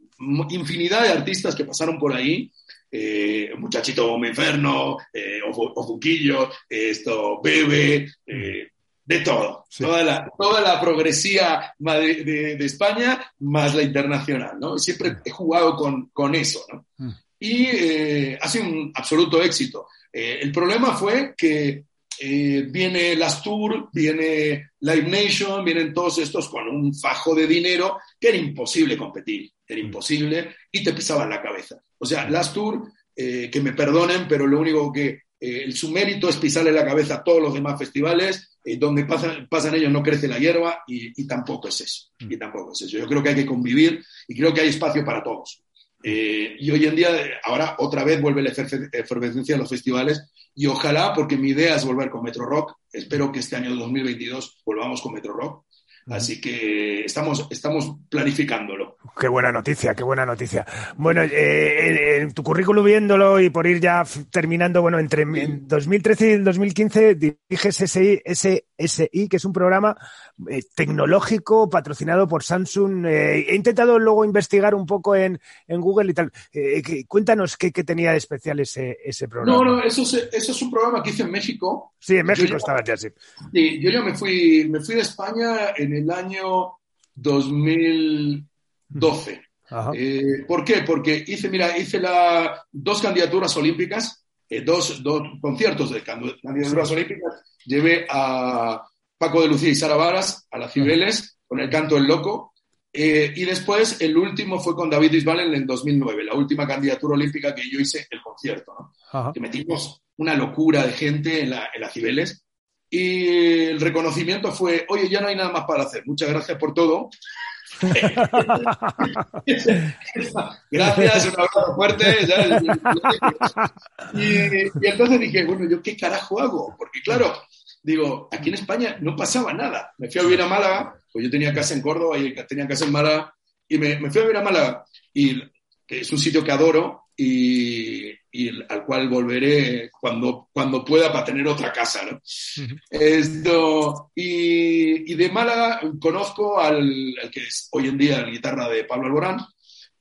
infinidad de artistas que pasaron por ahí. Eh, Muchachito Menferno, eh, Ofuquillo, esto, Bebe, eh, de todo, toda, la, toda la progresía de, España más la internacional, ¿no? Siempre he jugado con, con eso, ¿no? Mm. Y eh, ha sido un absoluto éxito. Eh, el problema fue que eh, viene Las Tour, viene Live Nation, vienen todos estos con un fajo de dinero que era imposible competir, era mm. imposible y te pisaban la cabeza. O sea, Las Tour, que me perdonen, pero lo único que el, su mérito es pisarle la cabeza a todos los demás festivales eh, donde pasan, pasan, ellos no crece la hierba y, tampoco es eso. Mm. Y tampoco es eso. Yo creo que hay que convivir y creo que hay espacio para todos. Eh, y hoy en día, ahora otra vez vuelve la efervescencia de los festivales y ojalá, porque mi idea es volver con Metro Rock, espero que este año 2022 volvamos con Metro Rock Así que estamos, estamos planificándolo. Qué buena noticia, qué buena noticia. Bueno, eh, en tu currículum viéndolo y por ir ya terminando, bueno, entre 2013 y 2015 diriges SI, SSI, que es un programa eh, tecnológico patrocinado por Samsung. Eh, he intentado luego investigar un poco en, en Google y tal. cuéntanos qué, tenía de especial ese, ese programa. No, no, eso es, eso es un programa que hice en México. Sí, en México estaba ya. Sí, yo ya me fui, me fui de España en el año 2012. Eh, ¿Por qué? Porque hice, mira, hice la, dos candidaturas olímpicas, eh, dos, dos, conciertos de candidaturas olímpicas. Llevé a Paco de Lucía y Sara Varas a las Cibeles con el canto El Loco. Eh, y después el último fue con David Bisbal en el 2009, la última candidatura olímpica que yo hice, el concierto. Que metimos una locura de gente en, la, en las Cibeles y el reconocimiento fue, oye, ya no hay nada más para hacer, muchas gracias por todo. gracias, un abrazo fuerte. Y, entonces dije, bueno, ¿yo qué carajo hago? Porque claro, digo, aquí en España no pasaba nada. Me fui a vivir a Málaga, pues yo tenía casa en Córdoba y tenía casa en Málaga, y me, me fui a vivir a Málaga, y que es un sitio que adoro, y, y al cual volveré cuando, cuando pueda para tener otra casa. ¿no? Esto, y, y, de Málaga conozco al, que es hoy en día la guitarra de Pablo Alborán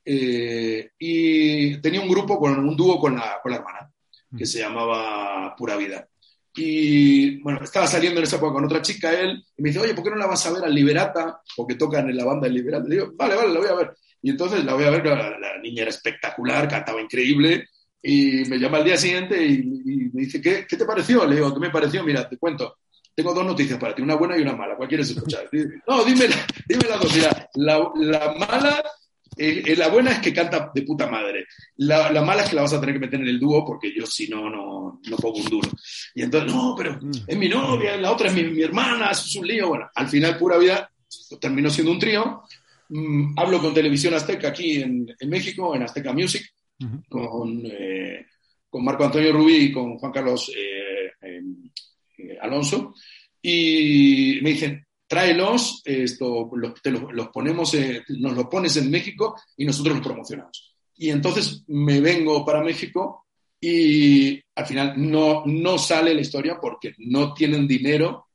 eh, y tenía un grupo, con, un dúo con la, con la hermana que se llamaba Pura Vida. Y bueno, estaba saliendo en esa época con otra chica él y me dice, oye, ¿por qué no la vas a ver al Liberata? Porque tocan en la banda del Liberata. Le digo, vale, vale, la voy a ver. Y entonces la voy a ver, la, la niña era espectacular, cantaba increíble y me llama al día siguiente y, me dice, ¿qué, ¿qué, te pareció? Le digo, ¿qué me pareció? Mira, te cuento. Tengo dos noticias para ti, una buena y una mala. ¿Cuál quieres escuchar? No, dime, dime las dos. Mira, la, la mala, eh, eh, la buena es que canta de puta madre. La, la, mala es que la vas a tener que meter en el dúo porque yo si no, no, no pongo un duro. Y entonces, no, pero mm. es mi novia, la otra es mi, mi hermana, es un lío. Bueno, al final, pura vida, terminó siendo un trío. Mm, hablo con Televisión Azteca aquí en, en México, en Azteca Music con, eh, con, Marco Antonio Rubí y con Juan Carlos eh, eh, Alonso, y me dicen, tráelos, esto, los, los, ponemos, nos los pones en México y nosotros los promocionamos. Y entonces me vengo para México y al final no, no sale la historia porque no tienen dinero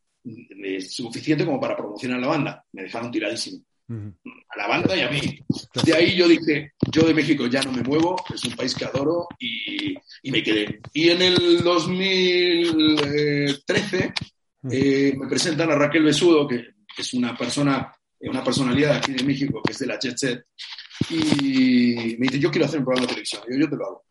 suficiente como para promocionar la banda. Me dejaron tiradísimo a la banda y a mí. De ahí yo dije, yo de México ya no me muevo, es un país que adoro y, me quedé. Y en el 2013 eh, me presentan a Raquel Besudo, que, es una persona, una personalidad aquí de México, que es de la Jet Set, y me dice, yo quiero hacer un programa de televisión. Y yo, yo te lo hago.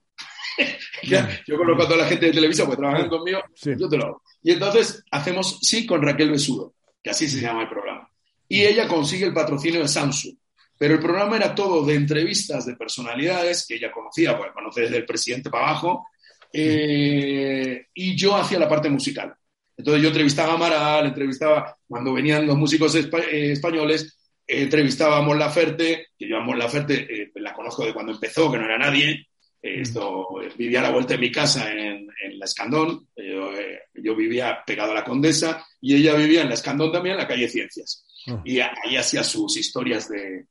yo conozco a toda la gente de televisión, porque trabajan conmigo, yo te lo hago. Y entonces hacemos Sí con Raquel Besudo, que así se llama el programa y ella consigue el patrocinio de Samsung. pero el programa era todo de entrevistas de personalidades que ella conocía, pues conoce desde el presidente para abajo, eh, y yo hacía la parte musical. Entonces yo entrevistaba a Amaral, entrevistaba cuando venían los músicos eh, españoles, eh, entrevistaba a Mon Laferte, que yo a Mon Laferte la conozco de cuando empezó, que no era nadie, esto, vivía a la vuelta de mi casa en, la Escandón, yo, vivía pegado a la Condesa y ella vivía en la Escandón también, en la calle Ciencias. Ah. Y ahí hacía sus historias de,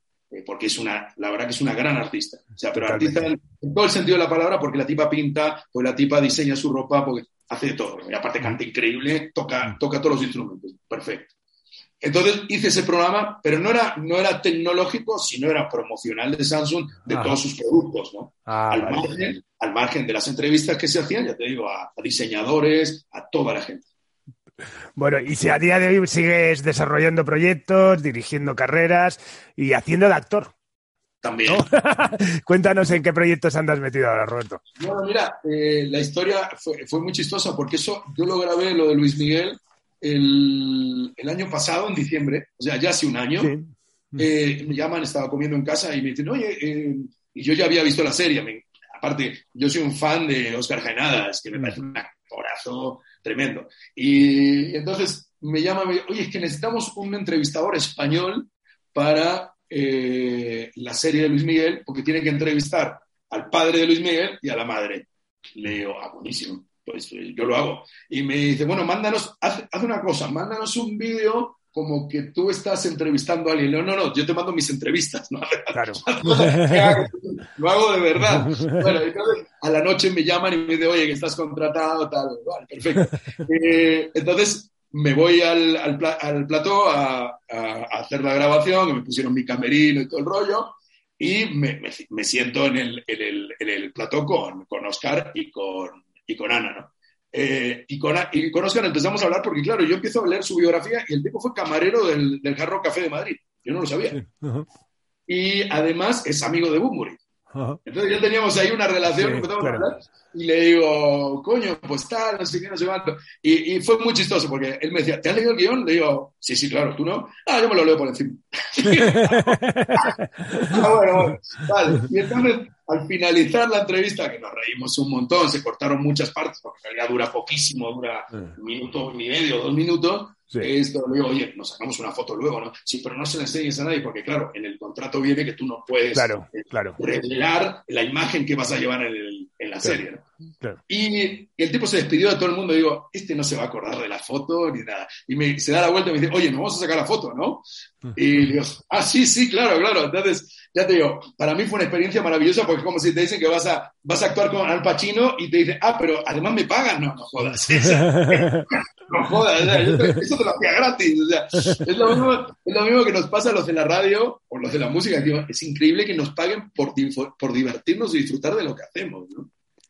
porque es una, la verdad que es una gran artista. O sea, pero artista en, todo el sentido de la palabra, porque la tipa pinta, pues la tipa diseña su ropa, porque hace todo. Y aparte canta increíble, toca, mm. toca todos los instrumentos. Perfecto. Entonces hice ese programa, pero no era, no era tecnológico, sino era promocional de Samsung de todos sus productos, ¿no? Ah, al, margen, al, margen, de las entrevistas que se hacían, ya te digo, a diseñadores, a toda la gente. Bueno, y si a día de hoy sigues desarrollando proyectos, dirigiendo carreras y haciendo de actor. También. Cuéntanos en qué proyectos andas metido ahora, Roberto. Bueno, mira, eh, la historia fue, muy chistosa porque eso yo lo grabé, lo de Luis Miguel, el, año pasado, en diciembre, o sea, ya hace un año. Eh, me llaman, estaba comiendo en casa y me dicen, oye, eh", y yo ya había visto la serie. aparte, yo soy un fan de Oscar Jaenadas, que me parece un actorazo tremendo. Y, entonces me llama, oye, es que necesitamos un entrevistador español para eh, la serie de Luis Miguel, porque tiene que entrevistar al padre de Luis Miguel y a la madre. Le digo, ah, buenísimo, pues eh, yo lo hago. Y me dice, bueno, mándanos, haz, haz una cosa, mándanos un vídeo como que tú estás entrevistando a alguien. No, no, no, yo te mando mis entrevistas, ¿no? Claro. lo hago de verdad. Bueno, entonces a la noche me llaman y me dicen, oye, que estás contratado, tal. Vale, perfecto. Eh, entonces me voy al, al, plató a, hacer la grabación, me pusieron mi camerino y todo el rollo, y me, me, siento en el, en el, en el plató con, con Oscar y con, y con Ana, ¿no? Eh, y, con, y Oscar empezamos a hablar porque, claro, yo empiezo a leer su biografía y el tipo fue camarero del, del Jarro Café de Madrid. Yo no lo sabía. Y además es amigo de Entonces ya teníamos ahí una relación, y le digo, coño, pues tal, no sé qué, no sé cuánto. Y, y, fue muy chistoso porque él me decía, ¿te has leído el guion? Le digo, sí, sí, claro, tú no. Ah, yo me lo leo por encima. ah, bueno, bueno, vale. Y entonces al finalizar la entrevista, que nos reímos un montón, se cortaron muchas partes, porque en realidad dura poquísimo, dura un minuto y medio, dos minutos, esto, le digo, oye, nos sacamos una foto luego, ¿no? Sí, pero no se la enseñes a nadie, porque claro, en el contrato viene que tú no puedes claro, eh, claro. revelar la imagen que vas a llevar en, el, en la serie, ¿no? Y, el tipo se despidió de todo el mundo, y digo, este no se va a acordar de la foto ni nada. Y me, se da la vuelta y me dice, oye, nos vamos a sacar la foto, ¿no? Y digo, ah, sí, sí, claro, claro. Entonces, ya te digo, para mí fue una experiencia maravillosa porque es como si te dicen que vas a, vas a actuar con Al Pacino y te dicen, ah, pero además me pagan. No, no jodas. no jodas, eso te lo hacía gratis. O sea, es, lo mismo, es lo mismo que nos pasa a los de la radio o los de la música. es increíble que nos paguen por, por divertirnos y disfrutar de lo que hacemos. ¿no?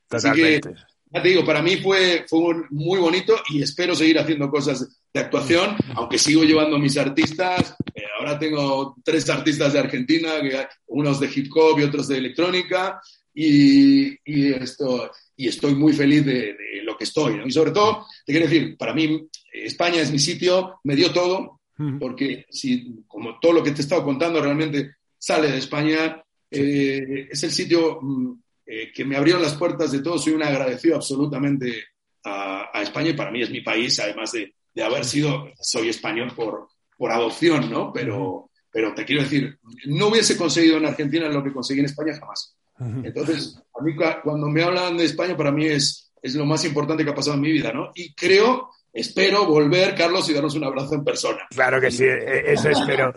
Así que, ya te digo, para mí fue, fue muy bonito y espero seguir haciendo cosas de actuación, aunque sigo llevando mis artistas. Eh, ahora tengo tres artistas de Argentina, unos de hip hop y otros de electrónica, y, y esto, y estoy muy feliz de, lo que estoy. Y sobre todo, te quiero decir, para mí España es mi sitio, me dio todo, porque si, como todo lo que te he estado contando realmente sale de España, eh, es el sitio mm, eh, que me abrieron las puertas de todo. Soy un agradecido absolutamente a, a España y para mí es mi país, además de, de haber sido, soy español por, por adopción, ¿no? Pero, pero te quiero decir, no hubiese conseguido en Argentina lo que conseguí en España jamás. Entonces, a mí cuando me hablan de España, para mí es, es lo más importante que ha pasado en mi vida, ¿no? Y creo espero volver, Carlos, y darnos un abrazo en persona. Claro que sí, e, eso espero.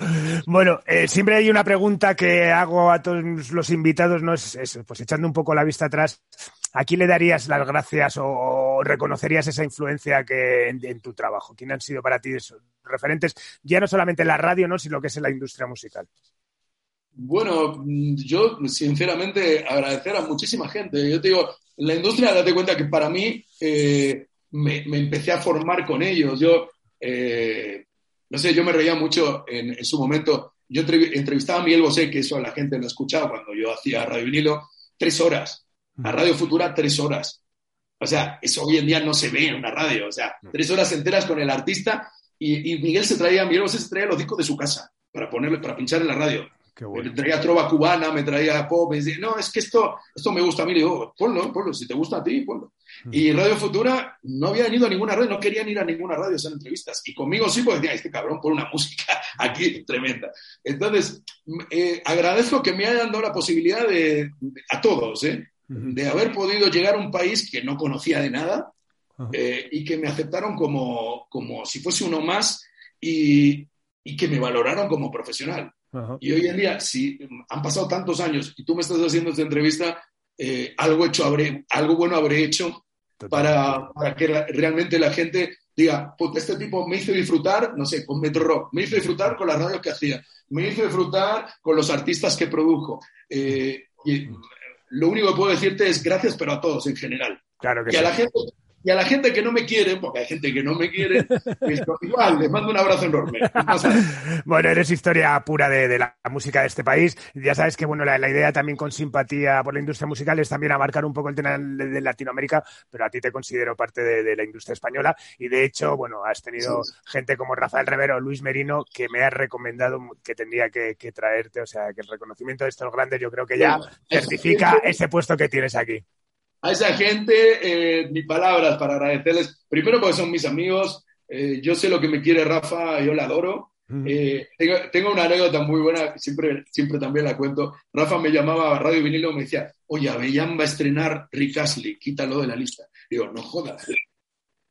Bueno, eh, siempre hay una pregunta que hago a todos los invitados, ¿no? Es, pues echando un poco la vista atrás, ¿a quién le darías las gracias o, reconocerías esa influencia que en, tu trabajo? ¿Quién han sido para ti esos referentes, ya no solamente en la radio, ¿no? sino que es en la industria musical? Bueno, yo sinceramente agradecer a muchísima gente. Yo te digo, la industria, date cuenta que para mí eh, me, empecé a formar con ellos. Yo, eh, no sé, yo me reía mucho en, su momento. Yo entrevistaba a Miguel Bosé, que eso la gente lo ha escuchado cuando yo hacía Radio Vinilo, tres horas. A Radio Futura, tres horas. O sea, eso hoy en día no se ve en una radio. O sea, tres horas enteras con el artista y, Miguel se traía, Miguel Bosé se traía los discos de su casa para ponerle, para pinchar en la radio. Me traía trova cubana, me traía pop, me decía, no, es que esto, esto me gusta a mí. Le digo, ponlo, ponlo, si te gusta a ti, ponlo. Y Radio Futura no había ido a ninguna radio, no querían ir a ninguna radio a hacer entrevistas. Y conmigo sí, porque decía, este cabrón pone una música aquí tremenda. Entonces, eh, agradezco que me hayan dado la posibilidad de, a todos, ¿eh? de haber podido llegar a un país que no conocía de nada eh, y que me aceptaron como, como si fuese uno más y, y que me valoraron como profesional. Y hoy en día, si han pasado tantos años y tú me estás haciendo esta entrevista, eh, algo, hecho habré, algo bueno habré hecho para, para, que realmente la gente diga, este tipo me hizo disfrutar, no sé, con Metro Rock, me hizo disfrutar con las radios que hacía, me hizo disfrutar con los artistas que produjo. Eh, y lo único que puedo decirte es gracias, pero a todos en general. Claro que y a la gente y a la gente que no me quiere, porque hay gente que no me quiere, igual, les mando un abrazo enorme. bueno, eres historia pura de, la música de este país. Ya sabes que bueno, la, idea también con simpatía por la industria musical es también abarcar un poco el tema de, Latinoamérica, pero a ti te considero parte de, la industria española. Y de hecho, bueno, has tenido gente como Rafael Rivero o Luis Merino que me ha recomendado que tendría que, traerte. O sea, que el reconocimiento de estos grandes yo creo que ya certifica ese puesto que tienes aquí a esa gente, eh, mis palabras para agradecerles, primero porque son mis amigos, eh, yo sé lo que me quiere Rafa, yo la adoro. Eh, tengo, una anécdota muy buena, siempre, siempre también la cuento. Rafa me llamaba a Radio Vinilo y me decía, oye, Avellán va a estrenar Rick Astley, quítalo de la lista. Digo, no jodas.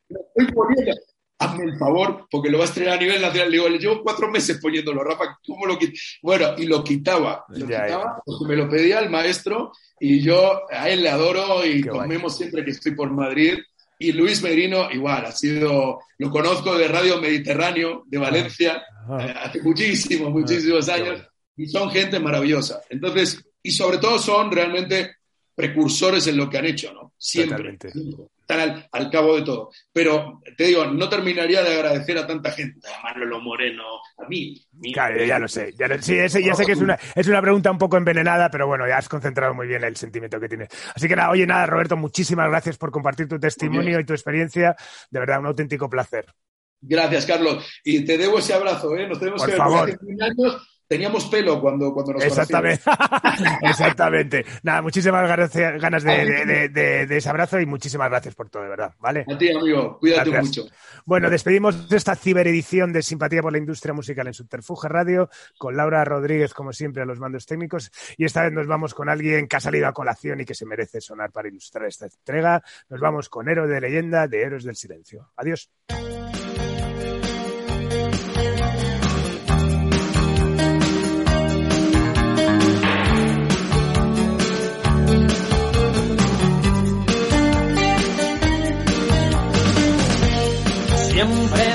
Estoy poniendo, hazme el favor, porque lo va a estrenar a nivel nacional. Le digo, le llevo cuatro meses poniéndolo, Rafa, ¿cómo lo? Bueno, y lo quitaba, lo quitaba, porque me lo pedía el maestro y yo a él le adoro y comemos siempre que estoy por Madrid. Y Luis Merino, igual, ha sido, lo conozco de Radio Mediterráneo de Valencia, eh, hace muchísimos, muchísimos años, y son gente maravillosa. Entonces, y sobre todo son realmente precursores en lo que han hecho, ¿no? Siempre. Están al, cabo de todo. Pero te digo, no terminaría de agradecer a tanta gente, a Manolo Moreno, a mí. claro, ya lo sé. Ya, sí, ya sé que es una, es una pregunta un poco envenenada, pero bueno, ya has concentrado muy bien el sentimiento que tienes. Así que nada, oye, nada, Roberto, muchísimas gracias por compartir tu testimonio y tu experiencia. De verdad, un auténtico placer. Gracias, Carlos. Y te debo ese abrazo, ¿eh? Nos tenemos por que favor. años Teníamos pelo cuando, cuando nos Exactamente. Exactamente. Nada, muchísimas gracias, ganas de, ese abrazo y muchísimas gracias por todo, de verdad. ¿Vale? A ti, amigo. Cuídate mucho. Bueno, despedimos esta ciberedición de Simpatía por la Industria Musical en Subterfuge Radio con Laura Rodríguez, como siempre, a los mandos técnicos. Y esta vez nos vamos con alguien que ha salido a colación y que se merece sonar para ilustrar esta entrega. Nos vamos con Héroe de Leyenda de Héroes del Silencio. Adiós. Siempre